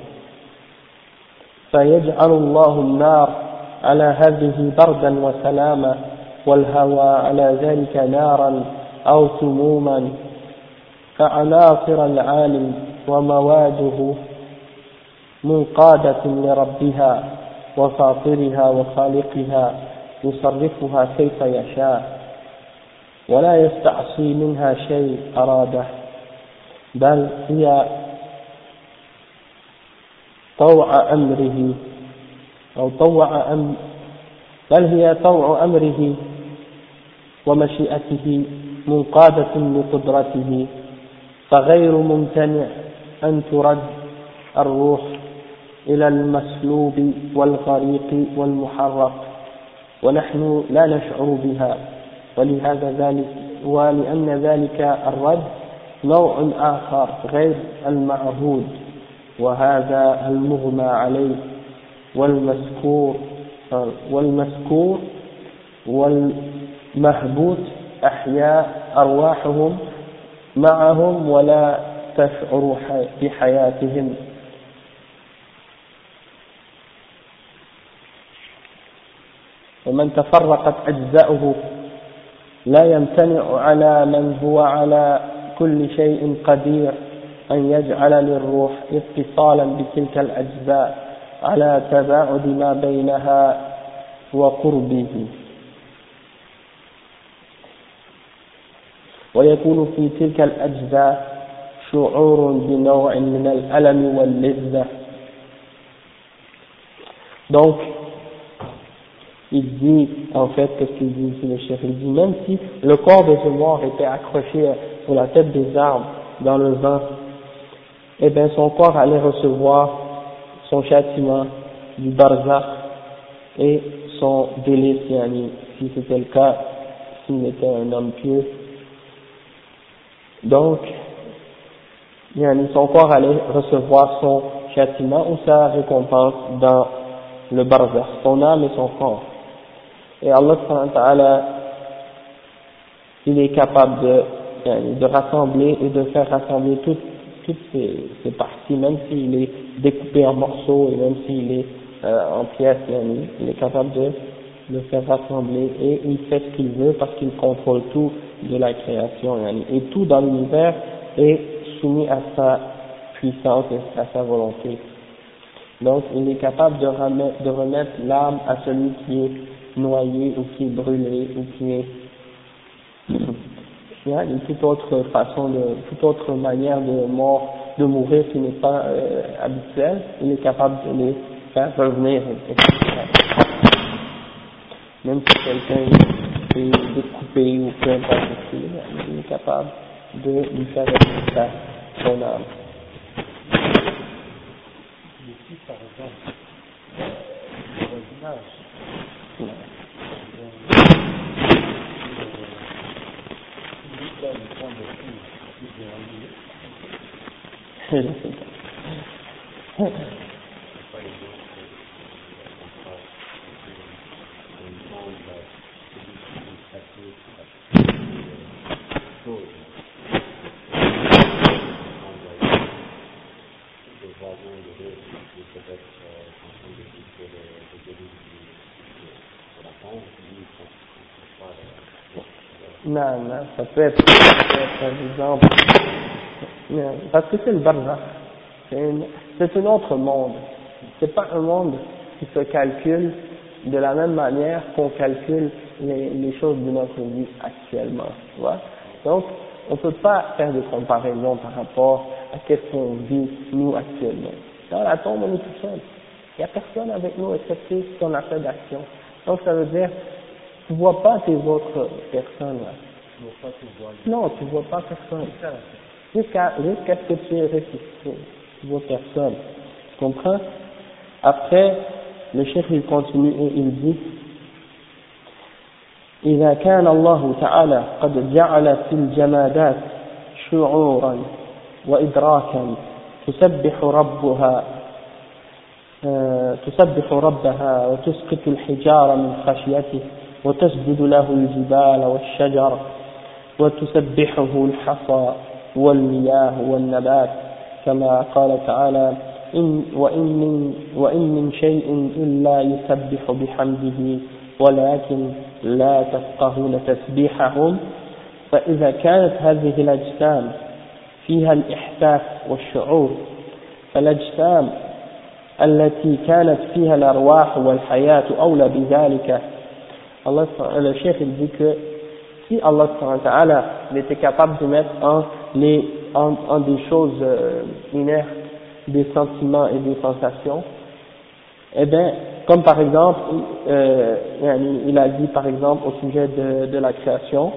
A: فيجعل الله النار على هذه بردا وسلاما والهوى على ذلك نارا أو سموما. فعناصر العالم ومواده منقادة لربها وفاطرها وخالقها. يصرفها كيف يشاء ولا يستعصي منها شيء أراده بل هي طوع أمره أو طوع أم بل هي طوع أمره ومشيئته منقادة لقدرته فغير ممتنع أن ترد الروح إلى المسلوب والغريق والمحرق. ونحن لا نشعر بها. ولهذا ذلك ولأن ذلك الرد نوع آخر غير المعهود. وهذا المغمى عليه والمذكور والمذكور والمهبوط أحياء أرواحهم معهم ولا تشعر بحياتهم. ومن تفرقت أجزاؤه لا يمتنع على من هو على كل شيء قدير أن يجعل للروح اتصالا بتلك الأجزاء على تباعد ما بينها وقربه. ويكون في تلك الأجزاء شعور بنوع من الألم واللذة. Donc, il dit, en fait, qu'est-ce qu'il dit ici le chef? Il dit, même si le corps de ce mort était accroché sur la tête des arbres dans le vent, eh bien son corps allait recevoir son châtiment du barzakh et son délice, si c'était le cas, s'il était un homme pieux. Donc, son corps allait recevoir son châtiment ou sa récompense dans le barzakh, son âme et son corps. Et Allah il est capable de de rassembler et de faire rassembler toutes, toutes ces, ces parties, même s'il est découpé en morceaux et même s'il est euh, en pièces, il est capable de faire rassembler et il fait ce qu'il veut parce qu'il contrôle tout de la création et tout dans l'univers est soumis à sa puissance et à sa volonté. Donc il est capable de remettre l'âme à celui qui est noyé ou qui est brûlé ou qui est a toute autre façon de toute autre manière de mort de mourir qui n'est pas euh, habituelle, il est capable de les faire revenir, Même si quelqu'un est découpé ou peu importe il est capable de lui faire revenir son âme.
B: Par exemple, le voisinage.
A: Ouais. Non, non, ça peut être, un exemple. Parce que c'est le barzakh. C'est un autre monde. C'est pas un monde qui se calcule de la même manière qu'on calcule les, les, choses de notre vie actuellement. Tu vois Donc, on ne peut pas faire des comparaisons par rapport à ce qu'on vit nous actuellement. Dans la tombe, on est tout seul. Il n'y a personne avec nous excepté ce qu'on a fait d'action. Donc ça veut dire, tu ne vois pas tes autres personnes là. Non, tu ne vois pas personne Jusqu'à jusqu'à ce que tu es ressuscité. Tu vois personne. Tu comprends Après, le chef il continue et il dit إذا كان الله تعالى قد جعل في الجمادات شعورا وإدراكا تسبح ربها تسبح ربها وتسقط الحجار من خشيته وتسجد له الجبال والشجر وتسبحه الحصى والمياه والنبات كما قال تعالى إن وإن من, وإن من شيء إلا يسبح بحمده ولكن لا تفقهون تسبيحهم. فإذا كانت هذه الأجسام فيها الإحساس والشعور فالأجسام التي كانت فيها الأرواح والحياة أولى بذلك. chef il dit que si Allah était capable de mettre en, les, en, des choses euh, inertes, des sentiments et des sensations, eh bien, comme par exemple, euh, il a dit par exemple au sujet de, de la création,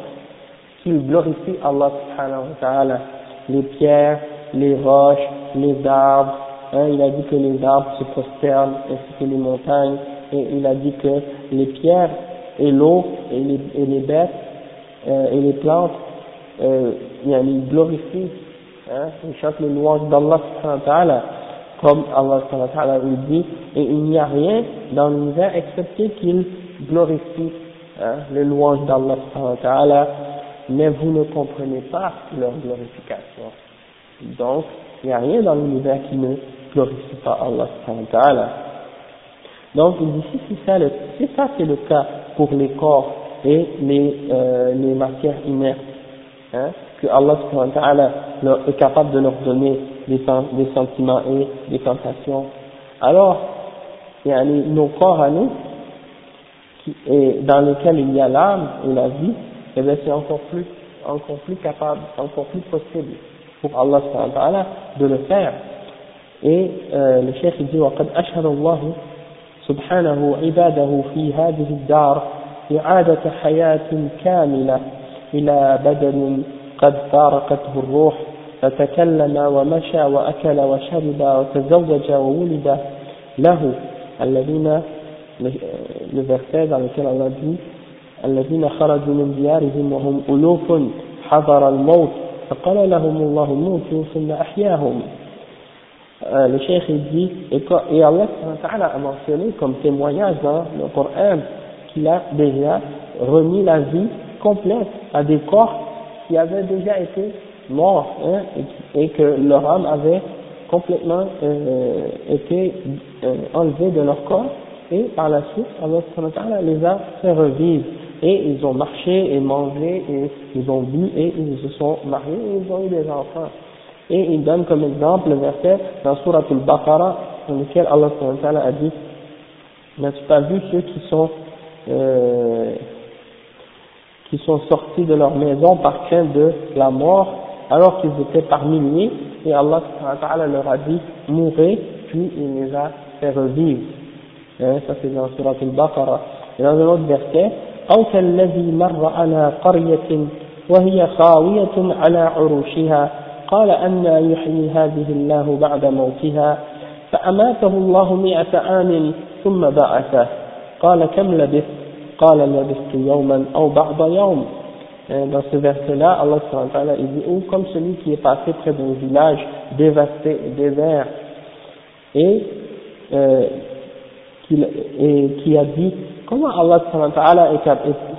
A: qu'il glorifie Allah subhanahu wa ta'ala, les pierres, les roches, les arbres, hein, il a dit que les arbres se prosternent ainsi que les montagnes, et il a dit que les pierres et l'eau et les, et les bêtes euh, et les plantes, ils glorifient, hein, ils chantent les louanges d'Allah comme Allah il dit, et il n'y a rien dans l'univers excepté qu'il glorifie hein, les louanges d'Allah mais vous ne comprenez pas leur glorification. Donc, il n'y a rien dans l'univers qui ne glorifie pas Allah Donc, il dit, si c'est ça, si ça c'est le cas pour les corps et les, euh, les matières inertes, hein, que Allah est capable de leur donner des, des sentiments et des sensations. Alors, il y a nos corps à nous, qui, et dans lesquels il y a l'âme et la vie, et eh bien c'est encore plus, encore plus capable, encore plus possible pour Allah de le faire. Et euh, le chef dit وقد أشهد الله سبحانه عباده في هذه الدار إعادة حياة كاملة إلى بدن قد فارقته الروح فتكلم ومشى وأكل وشرب وتزوج وولد له الذين نذكر على الذين خرجوا من ديارهم وهم ألوف حضر الموت فقال لهم الله موتوا ثم أحياهم. الشيخ يقول يا الله القرآن Qu'il a déjà remis la vie complète à des corps qui avaient déjà été morts hein, et, que leur âme avait complètement euh, été euh, enlevée de leur corps et par la suite Allah les a fait revivre. Et ils ont marché et mangé et ils ont bu et ils se sont mariés et ils ont eu des enfants. Et il donne comme exemple le verset dans Surah Al-Baqarah dans lequel Allah a dit N'as-tu pas vu ceux qui sont euh, qui sont sortis de leur maison par crainte de la mort alors qu'ils étaient par milliers et Allah leur a dit mourrez puis il les a fait revivre hein, ça c'est dans Surah Al-Baqarah et dans un autre verset أو كالذي مر على قرية وهي خاوية على عروشها قال أن يحيي هذه الله بعد موتها فأماته الله مئة عام ثم بعثه قال كم لبثت قال لبثت يوما أو بعض يوم dans ce verset-là, Allah il dit, ou comme celui qui est passé près d'un village dévasté et désert, et, euh, qui, et qui a dit, comment Allah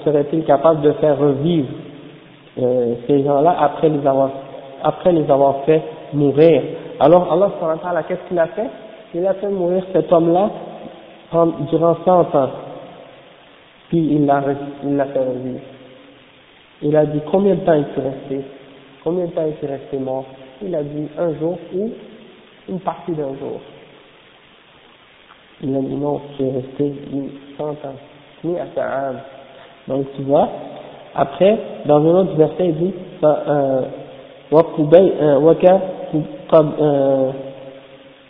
A: serait-il capable de faire revivre euh, ces gens-là après les avoir après les avoir fait mourir. Alors Allah qu'est-ce qu'il a fait Il a fait mourir cet homme-là durant 100 ans. Puis il l'a il l'a fait revivre. Il a dit combien de temps il s'est resté Combien de temps il s'est resté mort Il a dit un jour ou une partie d'un jour. Il a dit non, c'est resté 100 ans. Ni à sa âme. Donc tu vois, après, dans un autre verset, il dit, euh,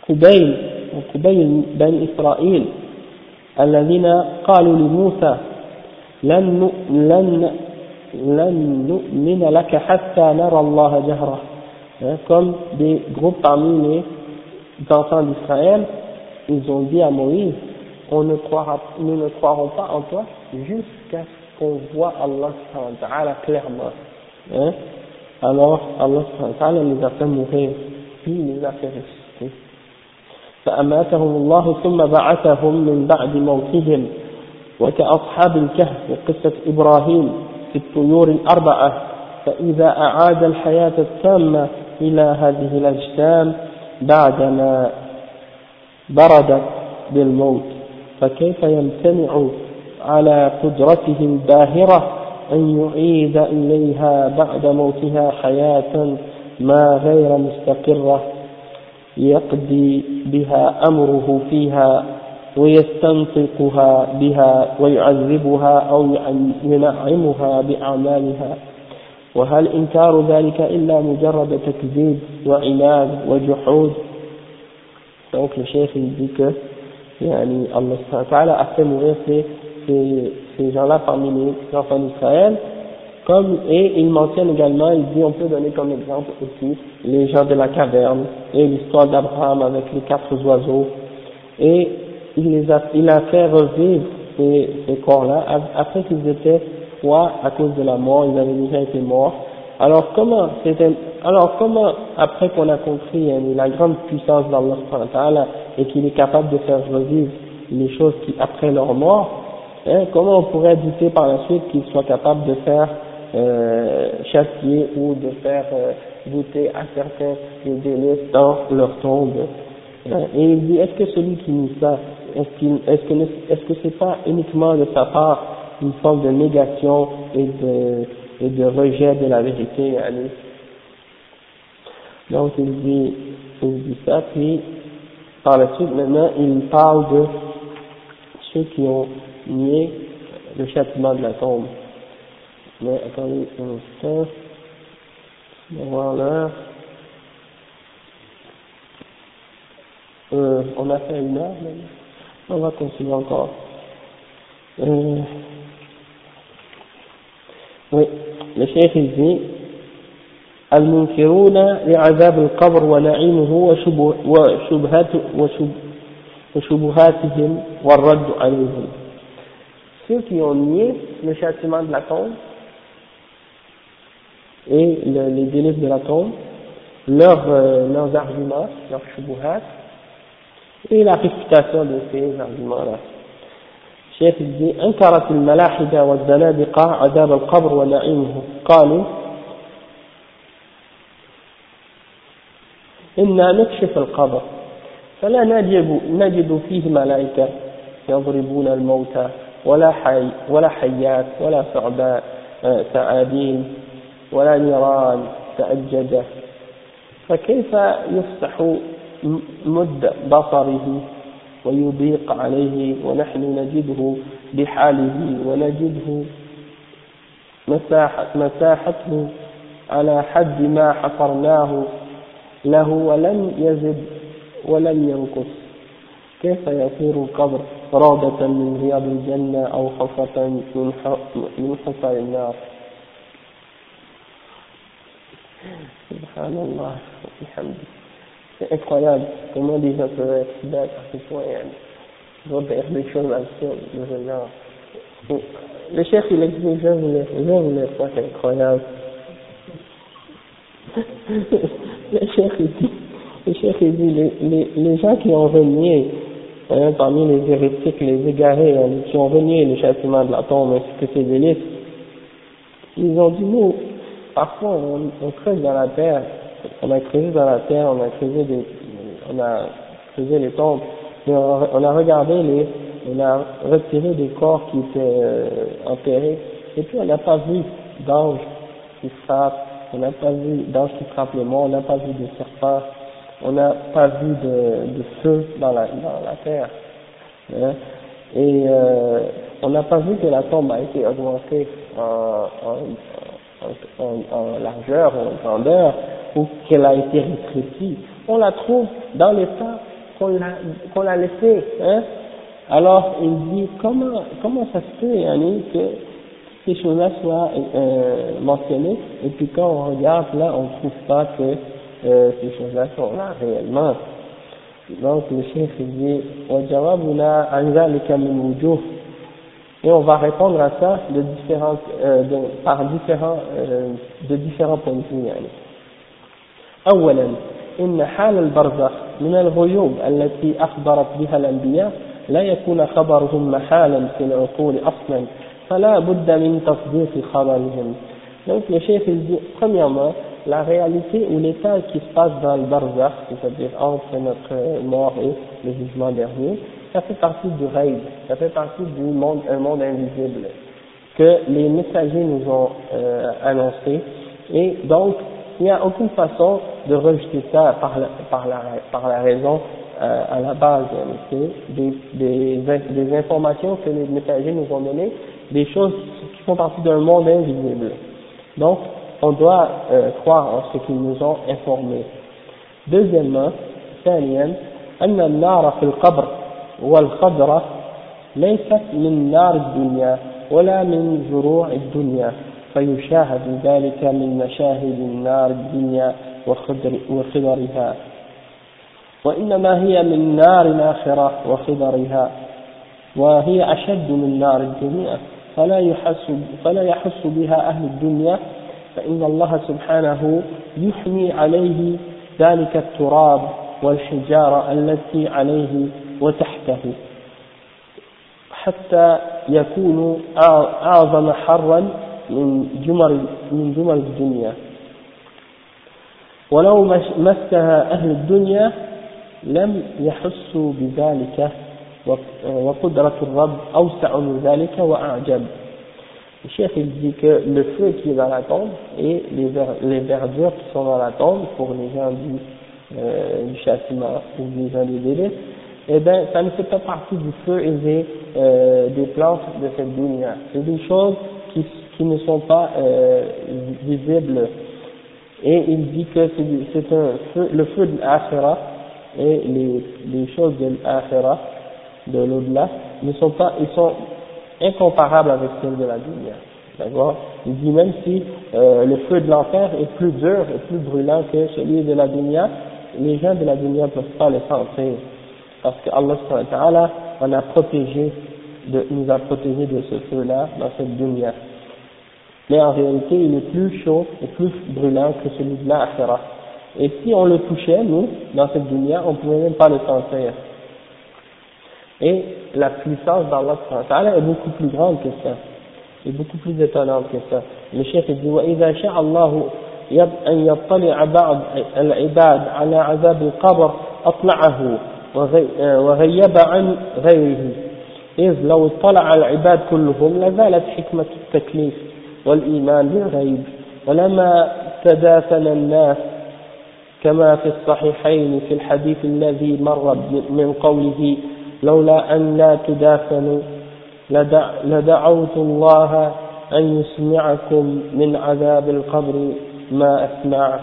A: وكقبيل وقبيل بني إسرائيل الذين قالوا لموسى لن نؤمن لك حتى نرى الله جهرة comme des groupes parmi les enfants d'Israël ils ont dit à Moïse on ne croira, nous ne croirons pas en toi jusqu'à ce qu'on voit Allah clairement hein alors Allah les a fait mourir, puis il les a fait ressusciter. فأماتهم الله ثم بعثهم من بعد موتهم وكأصحاب الكهف وقصة إبراهيم في الطيور الأربعة فإذا أعاد الحياة التامة إلى هذه الأجسام بعدما بردت بالموت فكيف يمتنع على قدرته الباهرة أن يعيد إليها بعد موتها حياة ما غير مستقرة يقضي بها أمره فيها؟ ويستنطقها بها ويعذبها أو ينعمها بأعمالها وهل إنكار ذلك إلا مجرد تكذيب وعناد وجحود Donc le chef il dit que yani, Allah a fait mourir ces, ces, ces gens-là parmi les enfants d'Israël. Comme, et il mentionne également, il dit, on peut donner comme exemple aussi les gens de la caverne et l'histoire d'Abraham avec les quatre oiseaux. Et il, les a, il a fait revivre ces, ces corps-là après qu'ils étaient froids à cause de la mort, ils avaient déjà été morts. Alors comment, alors comment, après qu'on a compris hein, la grande puissance d'Allah et qu'il est capable de faire revivre les choses qui après leur mort, Hein, comment on pourrait douter par la suite qu'il soit capable de faire euh, châtier ou de faire euh, douter à certains des délices dans leur tombe hein, Et il dit, est-ce que celui qui nous ça, est-ce est-ce que, est-ce que c'est pas uniquement de sa part une forme de négation et de, et de rejet de la vérité allez Donc il dit, il dit ça, puis par la suite maintenant il parle de ceux qui ont nier le châtiment de la tombe. Mais attendez un instant, on va voir l'heure. Euh, on a fait une heure même? On va continuer encore. Euh, oui, le chef il dit المنكرون لعذاب القبر ونعيمه وشبهاتهم والرد عليهم ceux qui ont nié le châtiment de la tombe et le, les délices de la tombe, leurs, euh, leurs arguments, leurs shubuhat, et la réfutation de ces arguments-là. الدين أنكرت الملاحدة والزنادقة عذاب القبر ونعيمه قالوا إنا نكشف القبر فلا نجد, نجد فيه ملائكة يضربون الموتى ولا حي ولا حيات ولا ثعباء آه، ثعابين ولا نيران تأججة فكيف يفتح مد بصره ويضيق عليه ونحن نجده بحاله ونجده مساحة مساحته على حد ما حصرناه له ولم يزد ولم ينقص. كيف يصير القبر روضة من رياض الجنة أو حفرة من حفر النار؟ سبحان الله وبحمده. C'est incroyable comment des gens peuvent être bêtes à ce point. Vont faire des choses absurdes de ce genre. Le chef, il explique, je vous laisse, je vous laisse, c'est incroyable. *laughs* le chef, il dit, le chef, il dit, les, les, gens qui ont renié, hein, parmi les hérétiques, les égarés, hein, qui ont renié le châtiment de la tombe, ainsi que ses délices, ils ont dit, nous, parfois, on, on creuse dans la terre, on a creusé dans la terre, on a creusé des, on a creusé les tombes, mais on a regardé les, on a retiré des corps qui étaient euh, enterrés, et puis on n'a pas vu d'ange qui frappe, on n'a pas vu d'ange qui frappe les morts, on n'a pas vu de serpents, on n'a pas vu de, de, feu dans la, dans la terre. Hein. Et euh, on n'a pas vu que la tombe a été augmentée en, en, en, en largeur, en grandeur, ou qu'elle a été rétrécie, on la trouve dans l'état qu'on l'a qu'on l'a laissée. Hein Alors il dit comment comment ça se fait Yannick, que ces choses-là soient euh, mentionnées et puis quand on regarde là on ne trouve pas que euh, ces choses-là sont là réellement. Donc le chef dit et on va répondre à ça de différentes, euh, de, par différents, euh, de différents points de vue. Yani. أولا إن حال البرزخ من الغيوب التي أخبرت بها الأنبياء لا يكون خبرهم محالا في العقول أصلا فلا بد من تصديق خبرهم donc le chef il dit premièrement la réalité ou l'état qui se passe dans le barzakh c'est-à-dire entre notre mort et le jugement dernier ça fait partie du rêve ça fait partie du monde un monde invisible que les messagers nous ont euh, annoncé et donc il n'y a aucune façon de rejeter ça par la, par la, par la raison euh, à la base, c'est des, des, des informations que les messagers nous ont données, des choses qui font partie d'un monde invisible. Donc, on doit euh, croire en ce qu'ils nous ont informés. Deuxièmement, ثانيا أن النار في القبر والخضرة ليست من نار الدنيا ولا من زروع الدنيا فيشاهد ذلك من مشاهد النار الدنيا وخضر وخضرها وإنما هي من نار الآخرة وخضرها وهي أشد من نار الدنيا. فلا يحس, فلا يحس بها أهل الدنيا فإن الله سبحانه يحمي عليه ذلك التراب والحجارة التي عليه وتحته. حتى يكون أعظم حرا من جمر من جمر الدنيا ولو مسها أهل الدنيا لم يحسوا بذلك وقدرة الرب أوسع من ذلك وأعجب Le chef il dit que le feu qui est dans la tombe et les, ver, les verdures qui sont dans la tombe pour les gens du, euh, du châtiment ou les gens des délices, eh bien, ça ne fait pas partie du feu et des, euh, des plantes de cette dunya. C'est des choses qui, qui ne sont pas euh, visibles. Et il dit que c'est un le feu de l'Akhira et les, choses de l'Akhira, de l'au-delà, ne sont pas, ils sont incomparable avec celle de la dunya. D'accord? Il dit même si euh, le feu de l'enfer est plus dur et plus brûlant que celui de la dunya, les gens de la dunya ne peuvent pas le sentir. Parce que Allah en a protégé, de, nous a protégé de ce feu-là dans cette dunya Mais en réalité, il est plus chaud et plus brûlant que celui de l'Akhira. Et si on le touchait, nous, dans cette dunya, on ne pouvait même pas le sentir. Et la puissance d'Allah est beaucoup plus grande que ça, est beaucoup plus étonnante que ça. Le chef dit وإذا شاء الله يب- أن يطلع بعض العباد على عذاب القبر أطلعه وغي- وغيب عن غيره إذ لو اطلع العباد كلهم لزالت حكمة التكليف والإيمان بالغيب. ولما تدافن الناس كما في الصحيحين في الحديث الذي مر من قوله لولا أن لا تدافنوا لدع لدعوت الله أن يسمعكم من عذاب القبر ما أسمع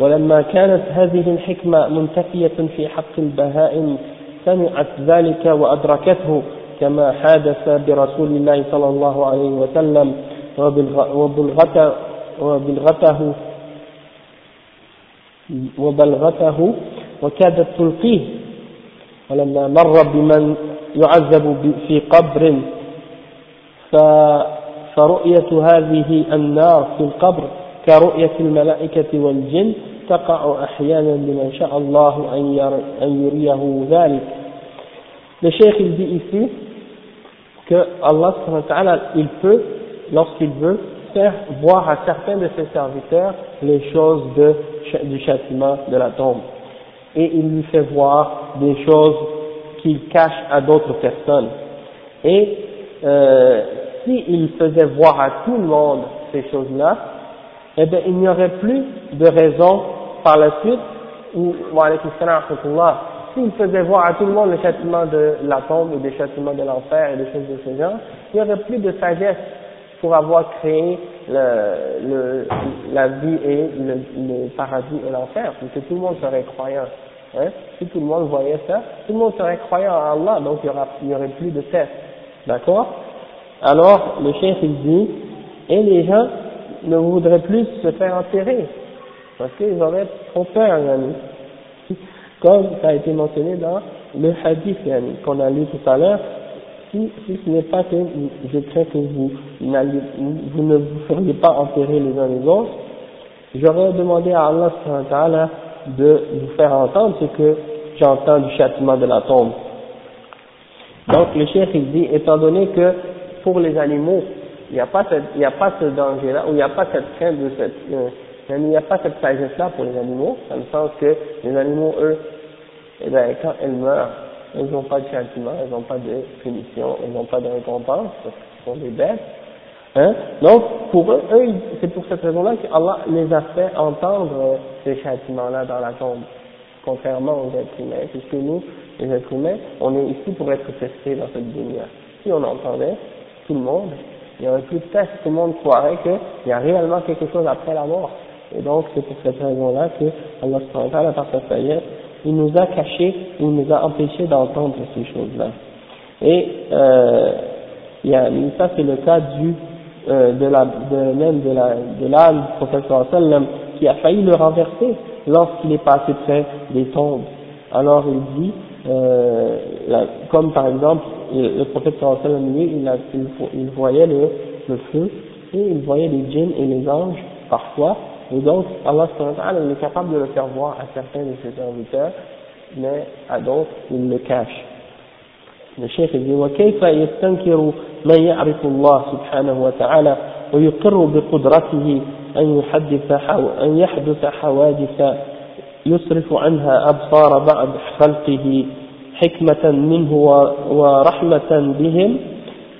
A: ولما كانت هذه الحكمة منتفية في حق البهائم سمعت ذلك وأدركته كما حادث برسول الله صلى الله عليه وسلم. وبلغته, وبلغته وكادت تلقيه. ولما مر بمن يعذب في قبر فرؤية هذه النار في القبر كرؤية الملائكة والجن تقع أحيانا لمن شاء الله أن ير- أن يريه ذلك. Le cheikh il dit ici que Allah il peut, lorsqu'il veut, faire voir à certains de ses serviteurs les choses du châtiment de la tombe. Et il lui fait voir des choses qu'il cache à d'autres personnes. Et euh, s'il faisait voir à tout le monde ces choses-là, eh bien il n'y aurait plus de raison par la suite, ou, s'il faisait voir à tout le monde le châtiment de la tombe ou des châtiments de l'enfer et des choses de ce genre, il n'y aurait plus de sagesse pour avoir créé la vie et le, paradis et l'enfer, puisque tout le monde serait croyant. Hein? Si tout le monde voyait ça, tout le monde serait croyant à Allah, donc il n'y aurait plus de tests. D'accord? Alors, le chef dit, et les gens ne voudraient plus se faire enterrer, parce qu'ils auraient trop peur, *laughs* comme ça a été mentionné dans le hadith qu'on a lu tout à l'heure, si, si ce n'est pas que je crains que vous, vous ne vous feriez pas enterrer les uns les autres, j'aurais demandé à Allah de vous faire entendre ce que j'entends du châtiment de la tombe. Donc le chef il dit, étant donné que pour les animaux, il n'y a pas a pas ce danger-là, ou il n'y a pas cette crainte de cette, euh, il n'y a pas cette sagesse-là pour les animaux, dans le sens que les animaux, eux, eh ben, quand elles meurent, elles n'ont pas de châtiment, elles n'ont pas de punition, elles n'ont pas de récompense, parce sont des bêtes. Hein? Donc, pour eux, eux, c'est pour cette raison-là qu'Allah les a fait entendre euh, ces châtiments-là dans la tombe, contrairement aux êtres humains, puisque nous, les êtres humains, on est ici pour être testés dans cette dunya. Si on entendait tout le monde, il n'y aurait plus de test, tout le monde croirait qu'il y a réellement quelque chose après la mort. Et donc, c'est pour cette raison-là que Allah subhanahu wa ta'ala, par sa il nous a caché, il nous a empêché d'entendre ces choses-là. Et euh, y a, ça c'est le cas du euh, de la de, même de la de l'âme du sallam, qui a failli le renverser lorsqu'il est passé près des tombes. Alors il dit, euh, la- comme par exemple le, le prophète sallam, lui, il, a, il, il voyait le, le feu et il voyait les djinns et les anges parfois. Et donc Allah il est capable de le faire voir à certains de ses serviteurs, mais à d'autres il le cache. الشيخ يقول وكيف يستنكر من يعرف الله سبحانه وتعالى ويقر بقدرته أن يحدث أن يحدث حوادث يصرف عنها أبصار بعض خلقه حكمة منه ورحمة بهم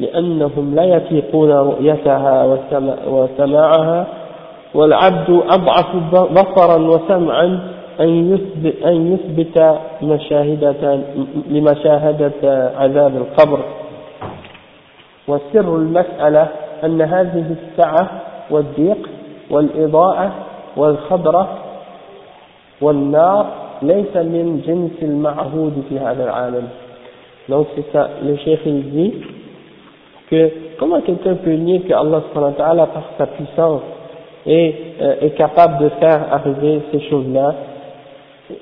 A: لأنهم لا يطيقون رؤيتها وسم- وسماعها والعبد أضعف بصرا وسمعا أن يثبت, أن يثبت مشاهدة لمشاهدة عذاب القبر. وسر المسألة أن هذه السعة والضيق والإضاءة والخضرة والنار ليس من جنس المعهود في هذا العالم. Donc c'est ça le chef il dit que comment quelqu'un peut nier que est, euh, est capable de faire arriver ces choses-là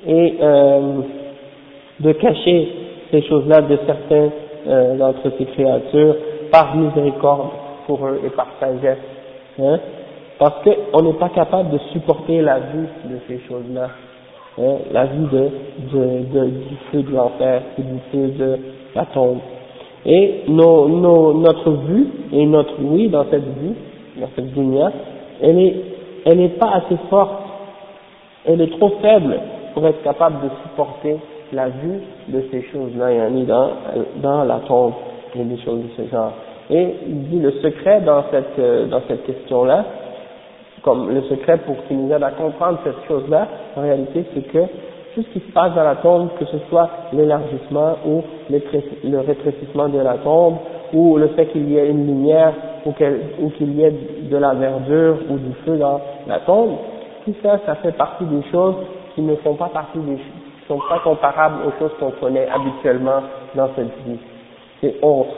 A: et euh, de cacher ces choses-là de certains euh, d'entre ces créatures par miséricorde pour eux et par sagesse. Hein? Parce qu'on n'est pas capable de supporter la vue de ces choses-là. Hein? La vue de, de, de, du feu de l'enfer, du feu de la tombe. Et nos, nos, notre vue et notre oui dans cette vue, dans cette dunya, elle est elle n'est pas assez forte, elle est trop faible pour être capable de supporter la vue de ces choses-là, yani dans, dans la tombe et des choses de ce genre. Et il dit le secret dans cette, euh, dans cette question-là, comme le secret pour qu'il nous aide à comprendre cette chose-là, en réalité, c'est que tout ce qui se passe dans la tombe, que ce soit l'élargissement ou le rétrécissement de la tombe, ou le fait qu'il y ait une lumière, ou qu'il y ait de la verdure ou du feu dans la tombe, tout ça, ça fait partie des choses qui ne font pas partie des qui sont pas comparables aux choses qu'on connaît habituellement dans cette vie. C'est autre.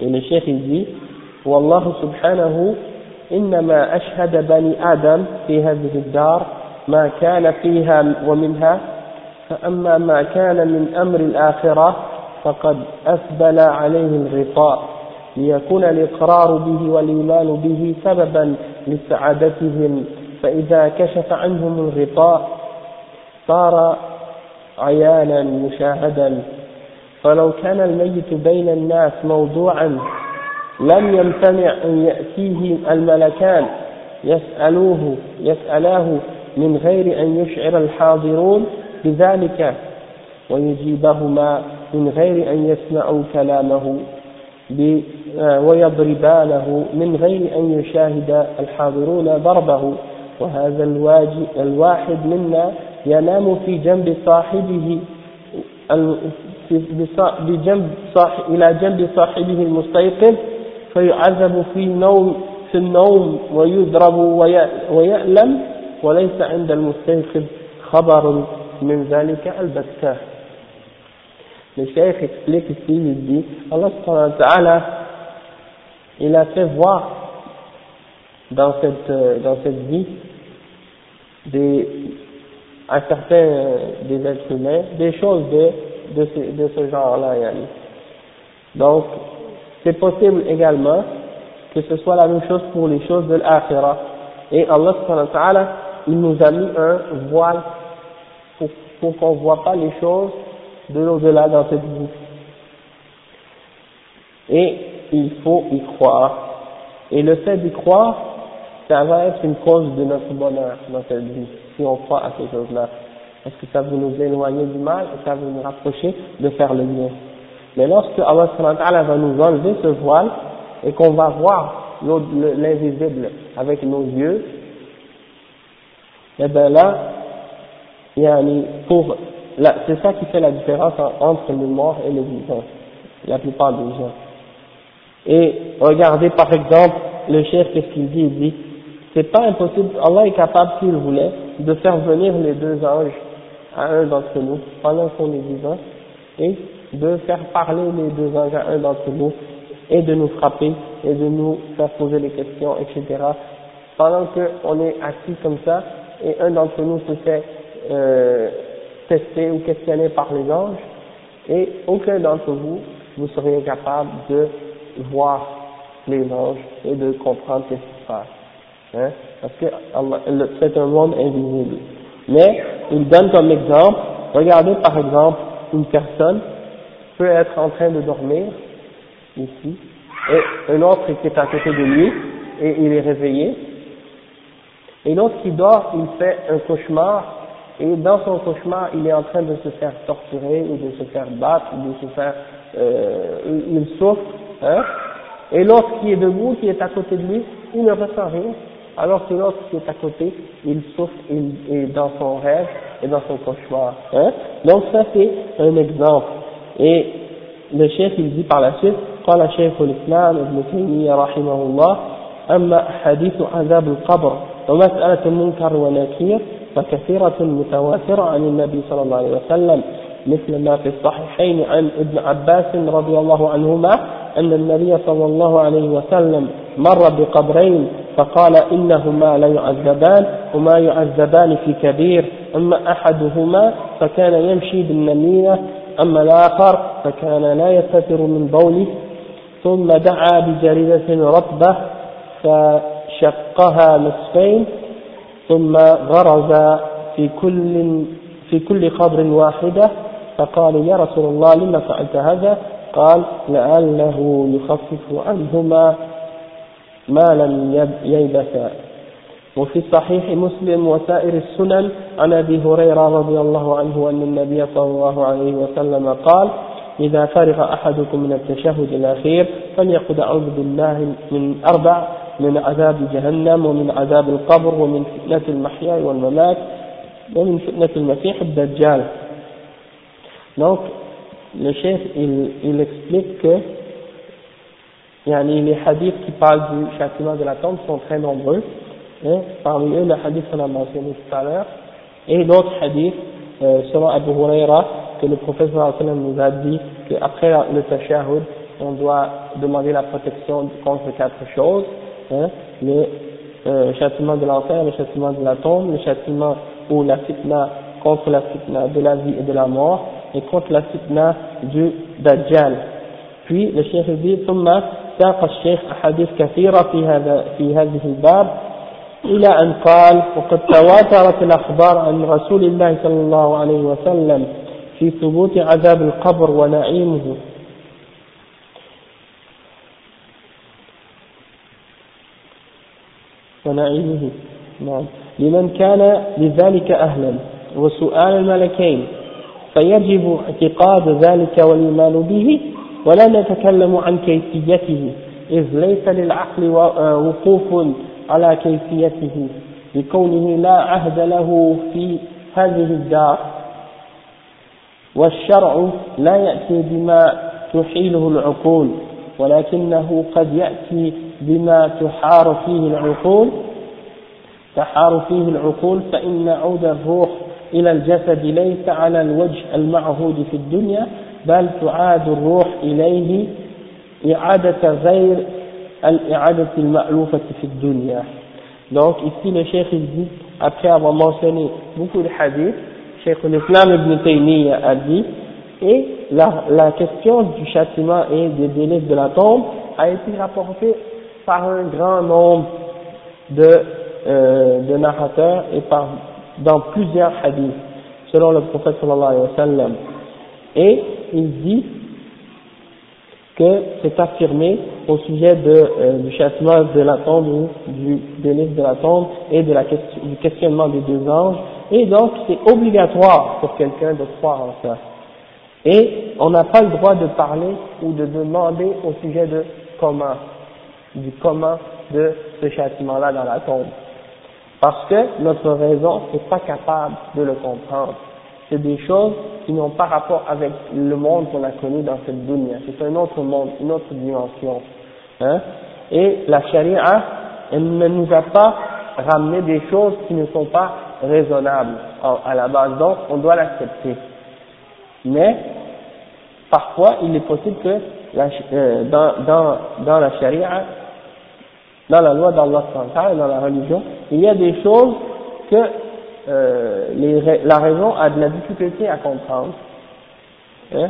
A: Et le chef il dit, Wallahu subhanahu, إنما أشهد بني آدم في هذه الدار ما كان فيها ومنها فأما ما كان من أمر الآخرة فقد أسبل عليه الغطاء ليكون الإقرار به والإيمان به سببا لسعادتهم. فإذا كشف عنهم الغطاء صار عيانا مشاهدا. فلو كان الميت بين الناس موضوعا لم يمتنع أن يأتيه الملكان. يسألوه يسألاه من غير أن يشعر الحاضرون بذلك. ويجيبهما من غير أن يسمعوا كلامه ويضربانه من غير أن يشاهد الحاضرون ضربه. وهذا الواحد منا ينام في جنب صاحبه بجنب صاحب إلى جنب صاحبه المستيقظ فيعذب في النوم في النوم ويضرب ويألم وليس عند المستيقظ خبر من ذلك البتة. Le cheikh explique ici, il dit, Allah subhanahu il a fait voir dans cette, dans cette vie des, à certains des êtres humains des choses de, de ce, de ce genre-là. Donc, c'est possible également que ce soit la même chose pour les choses de l'akhirah. Et Allah subhanahu il nous a mis un voile pour, pour qu'on ne voit pas les choses de l'au-delà dans cette vie. Et il faut y croire. Et le fait d'y croire, ça va être une cause de notre bonheur dans cette vie, si on croit à ces choses-là. Parce que ça va nous éloigner du mal et ça va nous rapprocher de faire le bien? Mais lorsque Allah va nous enlever ce voile et qu'on va voir l'invisible avec nos yeux, eh bien là, pour, c'est ça qui fait la différence entre les morts et les vivants, la plupart des gens. Et regardez par exemple, le chef, qu'est-ce qu'il dit? Il dit, c'est pas impossible, Allah est capable, s'il voulait, de faire venir les deux anges à un d'entre nous pendant qu'on est vivant et de faire parler les deux anges à un d'entre nous et de nous frapper et de nous faire poser des questions, etc. Pendant qu'on est assis comme ça et un d'entre nous se fait euh, tester ou questionner par les anges et aucun d'entre vous, vous seriez capable de voir les anges et de comprendre ce qui se passe. Hein? Parce que c'est un monde invisible. Mais il donne comme exemple, regardez par exemple une personne peut être en train de dormir ici et un autre qui est à côté de lui et il est réveillé et l'autre qui dort il fait un cauchemar et dans son cauchemar il est en train de se faire torturer ou de se faire battre ou de se faire euh, il souffre hein et l'autre qui est debout qui est à côté de lui il ne ressent rien alors que l'autre qui est à côté il souffre il est dans son rêve et dans son cauchemar hein donc ça c'est un exemple et le chef il dit par la suite قال شيخ الإسلام ابن تيمية رحمه الله أما حديث عذاب القبر ومسألة المنكر ونكير فكثيرة متواترة عن النبي صلى الله عليه وسلم مثل ما في الصحيحين عن ابن عباس رضي الله عنهما أن النبي صلى الله عليه وسلم مر بقبرين فقال إنهما لا يعذبان وما يعذبان في كبير أما أحدهما فكان يمشي بالنميمة أما الآخر فكان لا يستتر من بوله ثم دعا بجريدة رطبة فشقها نصفين ثم غرز في كل في كل قبر واحدة فقال يا رسول الله لما فعلت هذا؟ قال لعله يخفف عنهما ما لم ييبسا وفي صحيح مسلم وسائر السنن عن أبي هريرة رضي الله عنه أن النبي صلى الله عليه وسلم قال إذا فرغ أحدكم من التشهد الأخير فليقل أعوذ بالله من أربع من عذاب جهنم ومن عذاب القبر ومن فتنة المحيا والممات ومن فتنة المسيح الدجال Donc, le chef, il, il explique que yani, les hadiths qui parlent du châtiment de la tombe sont très nombreux. Hein, parmi eux, le hadith qu'on a mentionné tout à l'heure, et d'autres hadiths, euh, selon Abu Huraira, que le professeur nous a dit qu'après le tashahud, on doit demander la protection contre quatre choses, hein, le euh, châtiment de l'enfer, le châtiment de la tombe, le châtiment ou la fitna contre la fitna de la vie et de la mort, et contre la fitna du Dajjal. Puis le cheikh dit ثم ساق الشيخ أحاديث كثيرة في هذا في هذه الباب إلى أن قال وقد تواترت الأخبار عن رسول الله صلى الله عليه وسلم في ثبوت عذاب القبر ونعيمه ونعيمه نعم. لمن كان لذلك أهلا. وسؤال الملكين. فيجب اعتقاد ذلك والإيمان به ولا نتكلم عن كيفيته إذ ليس للعقل وقوف على كيفيته لكونه لا عهد له في هذه الدار. والشرع لا يأتي بما تحيله العقول ولكنه قد يأتي بما تحار فيه العقول تحار فيه العقول فإن عود الروح إلى الجسد ليس على الوجه المعهود في الدنيا بل تعاد الروح إليه إعادة غير الإعادة المألوفة في الدنيا donc ici le cheikh il dit après avoir mentionné beaucoup de hadiths cheikh l'islam ibn Taymiyyah a dit et la, la question du châtiment et des délais de la tombe a été rapportée par un grand nombre de, euh, de narrateurs et par dans plusieurs hadiths, selon le prophète sallallahu alayhi wa sallam. Et il dit que c'est affirmé au sujet de, euh, du châtiment de la tombe ou du délice de la tombe et de la du questionnement des deux anges. Et donc c'est obligatoire pour quelqu'un de croire en ça. Et on n'a pas le droit de parler ou de demander au sujet de comment, du comment de ce châtiment-là dans la tombe. Parce que notre raison n'est pas capable de le comprendre. C'est des choses qui n'ont pas rapport avec le monde qu'on a connu dans cette dunya. C'est un autre monde, une autre dimension. Hein? Et la charia, elle ne nous a pas ramené des choses qui ne sont pas raisonnables à la base. Donc, on doit l'accepter. Mais, parfois, il est possible que euh, dans, dans, dans la charia, dans la loi d'Allah et dans la religion, il y a des choses que euh, la raison a de la difficulté à comprendre, hein,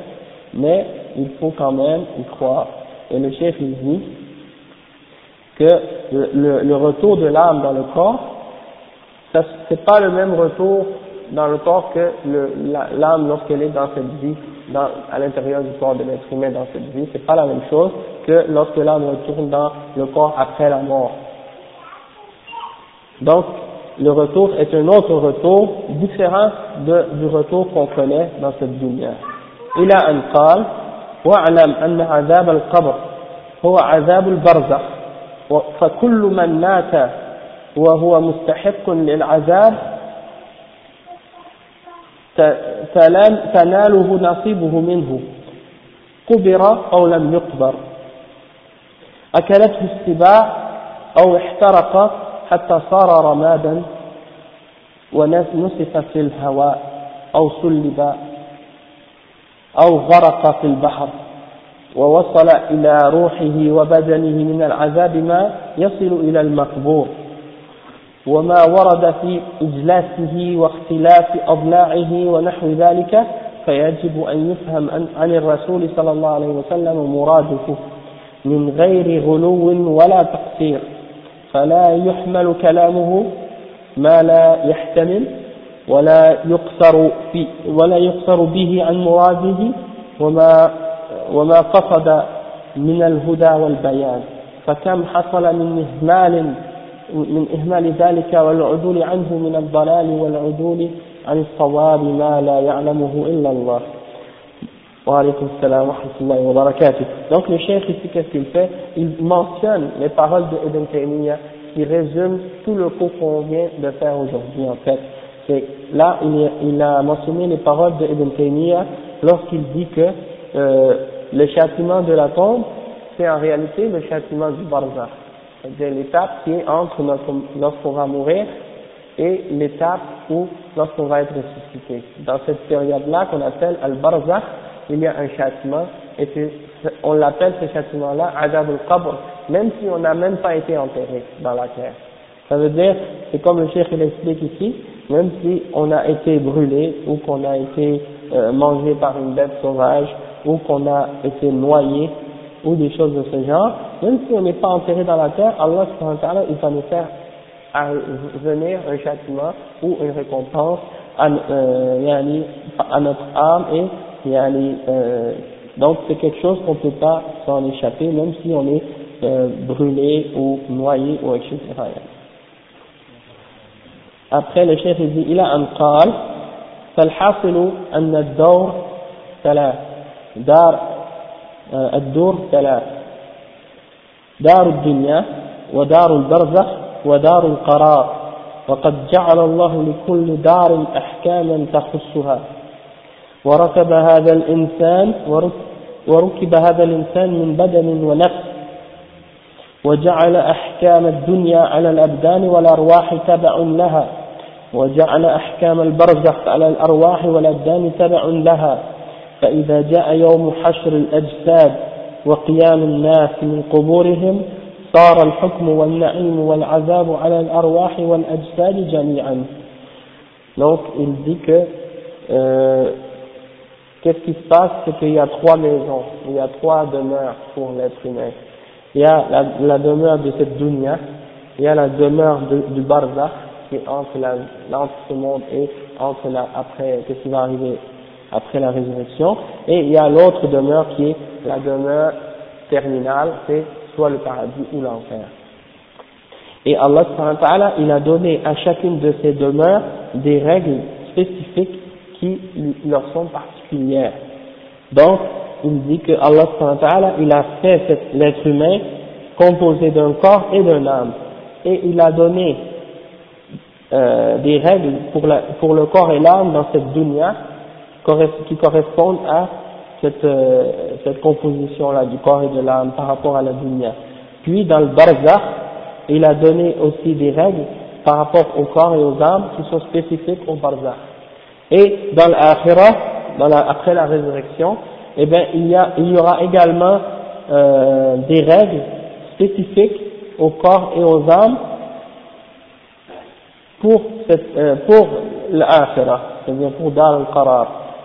A: mais il faut quand même y croire. Et le chef dit que le, le, retour de l'âme dans le corps, ce n'est pas le même retour dans le corps que l'âme lorsqu'elle est dans cette vie, dans, à l'intérieur du corps de l'être humain dans cette vie, c'est pas la même chose que lorsque l'âme retourne dans le corps après la mort. Donc, le retour est un autre retour différent de, du retour qu'on connaît dans cette dunya. إلى أن قال واعلم أن عذاب القبر هو عذاب البرزخ فكل من مات وهو مستحق للعذاب تناله نصيبه منه. قبر أو لم يقبر. أكلته السباع أو احترق حتى صار رمادا ونسف في الهواء أو سلب أو غرق في البحر ووصل إلى روحه وبدنه من العذاب ما يصل إلى المقبور. وما ورد في إجلاسه واختلاف أضلاعه ونحو ذلك فيجب أن يفهم عن الرسول صلى الله عليه وسلم مراده من غير غلو ولا تقصير. فلا يحمل كلامه ما لا يحتمل ولا يقصر في ولا يقصر به عن مراده وما وما قصد من الهدى والبيان. فكم حصل من إهمال من إهمال ذلك والعدول عنه من الضلال والعدول عن الصواب ما لا يعلمه إلا الله وعليكم السلام ورحمة الله وبركاته donc le cheikh ici qu'est-ce qu'il fait il mentionne les paroles de Ibn Taymiyyah qui résument tout le cours qu'on vient de faire aujourd'hui en fait c'est là il, il a mentionné les paroles de Ibn Taymiyyah lorsqu'il dit que euh, le châtiment de la tombe c'est en réalité le châtiment du barzakh c'est-à-dire l'étape qui est entre lorsqu'on va mourir et l'étape où lorsqu'on va être ressuscité. Dans cette période-là qu'on appelle al-barzakh, il y a un châtiment et on l'appelle ce châtiment-là adab al-qabr, même si on n'a même pas été enterré dans la terre. Ça veut dire, c'est comme le cheikh l'explique ici, même si on a été brûlé ou qu'on a été euh, mangé par une bête sauvage ou qu'on a été noyé ou des choses de ce genre, même si on n'est pas enterré dans la terre, Allah il va nous faire venir un châtiment ou une récompense à, euh, à notre âme et euh, donc c'est quelque chose qu'on ne peut pas s'en échapper même si on est euh, brûlé ou noyé ou etc. Après le chef dit il a un قال فالحاصل أن الدور ثلاث دار الدور ثلاث. دار الدنيا ودار البرزخ ودار القرار. وقد جعل الله لكل دار أحكاما تخصها. وركب هذا الإنسان وركب هذا الإنسان من بدن ونفس. وجعل أحكام الدنيا على الأبدان والأرواح تبع لها. وجعل أحكام البرزخ على الأرواح والأبدان تبع لها. فإذا جاء يوم حشر الأجساد وقيام الناس من قبورهم صار الحكم والنعيم والعذاب على الأرواح والأجساد جميعا donc il dit que euh, qu'est-ce qui se passe c'est qu'il y a trois maisons il y a trois demeures pour l'être humain il y a la, la demeure de cette dunya il y a la demeure de, du barzakh qui est entre, la, entre ce monde et entre la, après qu'est-ce qui va arriver après la résurrection, et il y a l'autre demeure qui est la demeure terminale, c'est soit le paradis ou l'enfer. Et Allah il a donné à chacune de ces demeures des règles spécifiques qui leur sont particulières. Donc, il dit que Allah il a fait l'être humain composé d'un corps et d'un âme. Et il a donné euh, des règles pour, pour le corps et l'âme dans cette dunya qui correspondent à cette, euh, cette composition-là du corps et de l'âme par rapport à la dunya. Puis dans le barzakh, il a donné aussi des règles par rapport au corps et aux âmes qui sont spécifiques au barzakh. Et dans l'akhirah, dans après la résurrection, eh bien, il y, a, il y aura également euh, des règles spécifiques au corps et aux âmes pour, cette, euh, pour l'akhirah, c'est-à-dire pour Dar al-Qarar.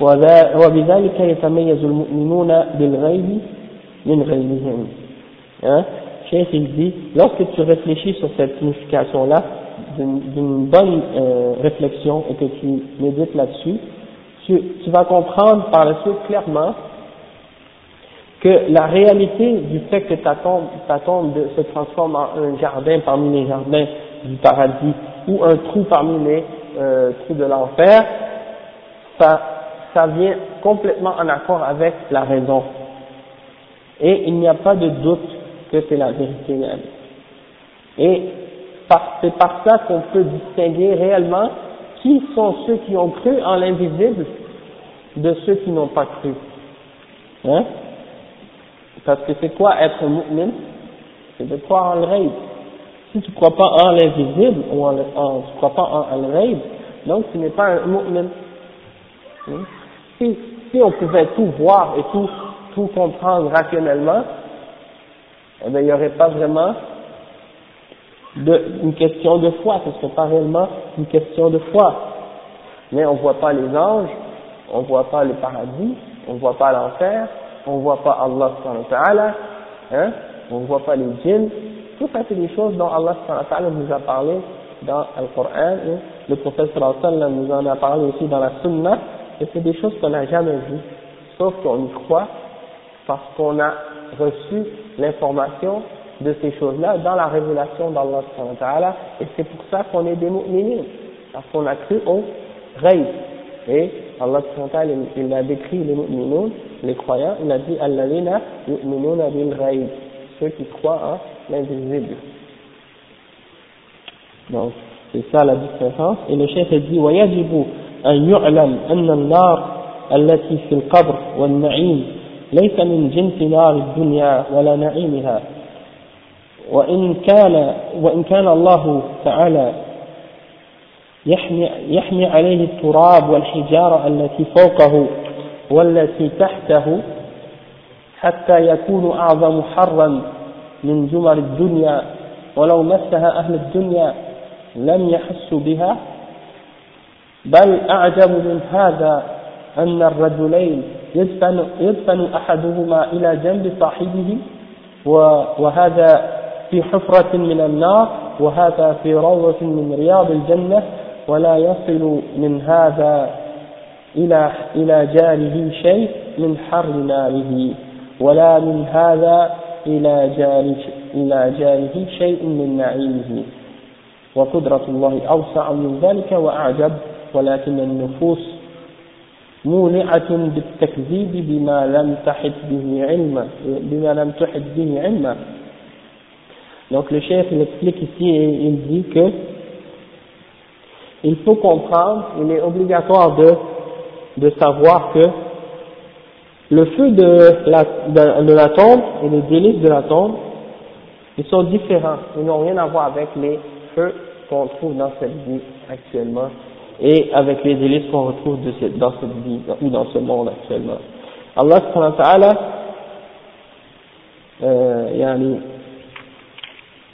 A: وبذلك يتميز المؤمنون بالغيب من غيرهم hein? Cheikh il dit, lorsque tu réfléchis sur cette signification-là, d'une bonne euh, réflexion et que tu médites là-dessus, tu, tu vas comprendre par la suite clairement que la réalité du fait que ta tombe, ta tombe se transforme en un jardin parmi les jardins du paradis ou un trou parmi les euh, trous de l'enfer, ça, ça vient complètement en accord avec la raison. Et il n'y a pas de doute que c'est la vérité même. Et c'est par ça qu'on peut distinguer réellement qui sont ceux qui ont cru en l'invisible de ceux qui n'ont pas cru. Hein? Parce que c'est quoi être mu'min? C'est de croire en rêve. Si tu ne crois pas en l'invisible, ou en, en, tu ne crois pas en, le rêve, donc tu n'es pas un mu'min. Hein? Si, on pouvait tout voir et tout, comprendre rationnellement, eh bien, il n'y aurait pas vraiment une question de foi, ce serait pas réellement une question de foi. Mais on voit pas les anges, on voit pas le paradis, on voit pas l'enfer, on voit pas Allah subhanahu wa ta'ala, hein, on voit pas les djinns, tout ça c'est des choses dont Allah subhanahu wa ta'ala nous a parlé dans le Coran, et le prophète sallallahu alayhi wa sallam nous en a parlé aussi dans la sunna, et c'est des choses qu'on n'a jamais vues, sauf qu'on y croit parce qu'on a reçu l'information de ces choses-là dans la révélation d'Allah et c'est pour ça qu'on est des mu'minines, parce qu'on a cru au ghaib. Et Allah subhanahu il a décrit les mu'minun, les croyants, il a dit « Alladina yu'minuna bil ghaib », ceux qui croient en l'invisible. Donc, c'est ça la différence. Et le chef a dit voyez du « Wayajibu » أن يعلم أن النار التي في القبر والنعيم ليس من جنس نار الدنيا ولا نعيمها. وإن كان وإن كان الله تعالى يحمي, يحمي عليه التراب والحجارة التي فوقه والتي تحته حتى يكون أعظم حرا من جمر الدنيا. ولو مسها أهل الدنيا لم يحسوا بها بل أعجب من هذا أن الرجلين يدفن, يدفن أحدهما إلى جنب صاحبه وهذا في حفرة من النار وهذا في روضة من رياض الجنة ولا يصل من هذا إلى إلى جاره شيء من حر ناره ولا من هذا إلى جاره إلى جاره شيء من نعيمه. وقدرة الله أوسع من ذلك وأعجب ولكن النفوس مولعة بالتكذيب بما لم تحد به علما بما لم تحد به علما Donc le chef il explique ici et il dit que il faut comprendre, il est obligatoire de, de savoir que le feu de la, de, de la tombe et les délices de la tombe, ils sont différents, ils n'ont rien à voir avec les feux qu'on trouve dans cette vie actuellement et avec les délices qu'on retrouve dans cette vie ou dans ce monde actuellement. Allah subhanahu wa ta'ala, euh,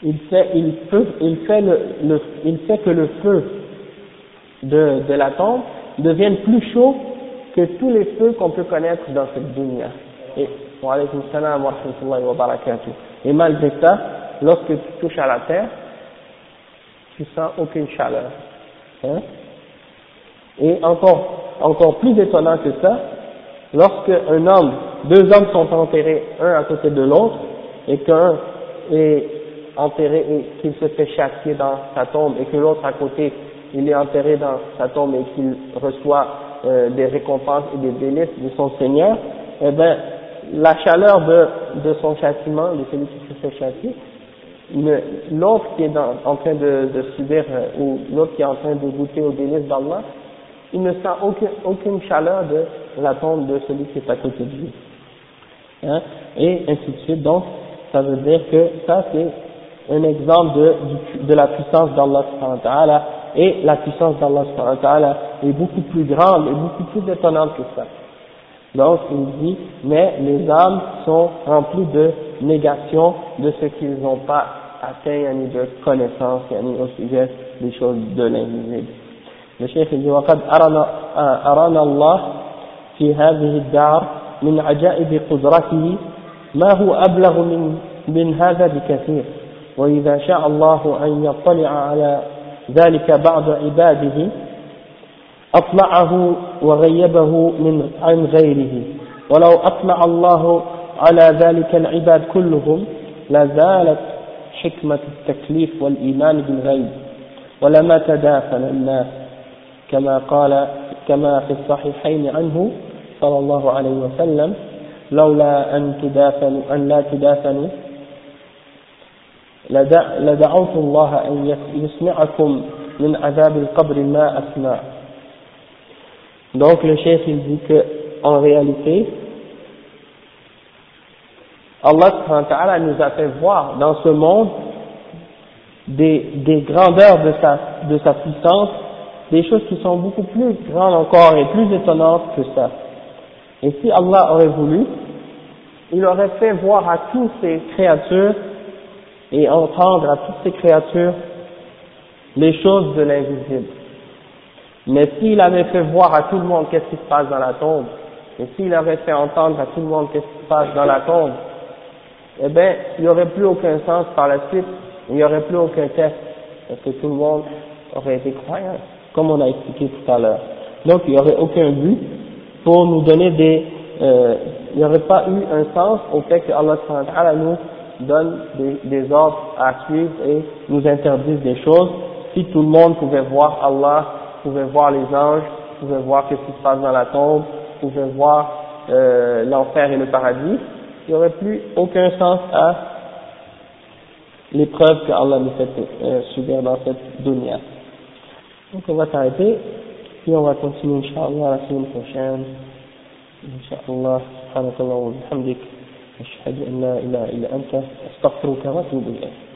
A: il fait, il peut, il fait le, le, il fait que le feu de, de la tombe devienne plus chaud que tous les feux qu'on peut connaître dans cette dunya. Et, wa alaykum salam wa rahmatullahi wa barakatuh. Et malgré ça, lorsque tu touches à la terre, tu sens aucune chaleur. Hein? Et encore, encore plus étonnant que ça, lorsque homme, deux hommes sont enterrés un à côté de l'autre, et qu'un est enterré et qu'il se fait chasser dans sa tombe, et que l'autre à côté, il est enterré dans sa tombe et qu'il reçoit euh, des récompenses et des délices de son Seigneur, eh bien, la chaleur de, de son châtiment, de celui qui se fait chasser, l'autre qui est en train de, de subir, euh, ou l'autre qui est en train de goûter aux délices d'Allah, il ne sent aucune, chaleur de la tombe de celui qui est à côté de lui. Hein, et ainsi de suite. Donc, ça veut dire que ça c'est un exemple de, de la puissance d'Allah et la puissance d'Allah est beaucoup plus grande et beaucoup plus étonnante que ça. Donc il dit, mais les âmes sont remplies de négation de ce qu'ils n'ont pas atteint ni de connaissance ni au sujet des choses de l'invisible. Chef dit وقد أرانا, أرانا الله في هذه الدار من عجائب قدرته ما هو أبلغ من, من هذا بكثير. وإذا شاء الله أن يطلع على ذلك بعض عباده أطلعه وغيبه من عن غيره. ولو أطلع الله على ذلك العباد كلهم لزالت حكمة التكليف والإيمان بالغيب. ولما تدافن الناس؟ كما قال كما في الصحيحين عنه صلى الله عليه وسلم لولا أن تدافنوا أن لا تدافنوا لدعوت الله أن يسمعكم من عذاب القبر ما أسمع. Donc le chef il dit que en réalité Allah nous a fait voir dans ce monde des, des grandeurs de sa, de sa puissance, des choses qui sont beaucoup plus grandes encore et plus étonnantes que ça. Et si Allah aurait voulu, il aurait fait voir à toutes ces créatures et entendre à toutes ces créatures les choses de l'invisible. Mais s'il avait fait voir à tout le monde qu'est-ce qui se passe dans la tombe, et s'il avait fait entendre à tout le monde qu'est-ce qui se passe dans la tombe, eh bien, il n'y aurait plus aucun sens par la suite, il n'y aurait plus aucun test, parce que tout le monde aurait été croyant, comme on a expliqué tout à l'heure. Donc, il n'y aurait aucun but pour nous donner des, euh, il n'y aurait pas eu un sens au fait que Allah nous donne des, ordres à suivre et nous interdise des choses, si tout le monde pouvait voir Allah, pouvait voir les anges, pouvait voir ce qui se passe dans la tombe, pouvait voir euh, l'enfer et le paradis, il n'y aurait plus aucun sens à l'épreuve que Allah nous fait euh, subir dans cette dunya. Donc on va s'arrêter, puis on va continuer Inch'Allah la semaine prochaine. Inch'Allah, subhanakallah wa bihamdik, ashhadu an la ilaha illa anta, astaghfiruka wa atubu ilayk.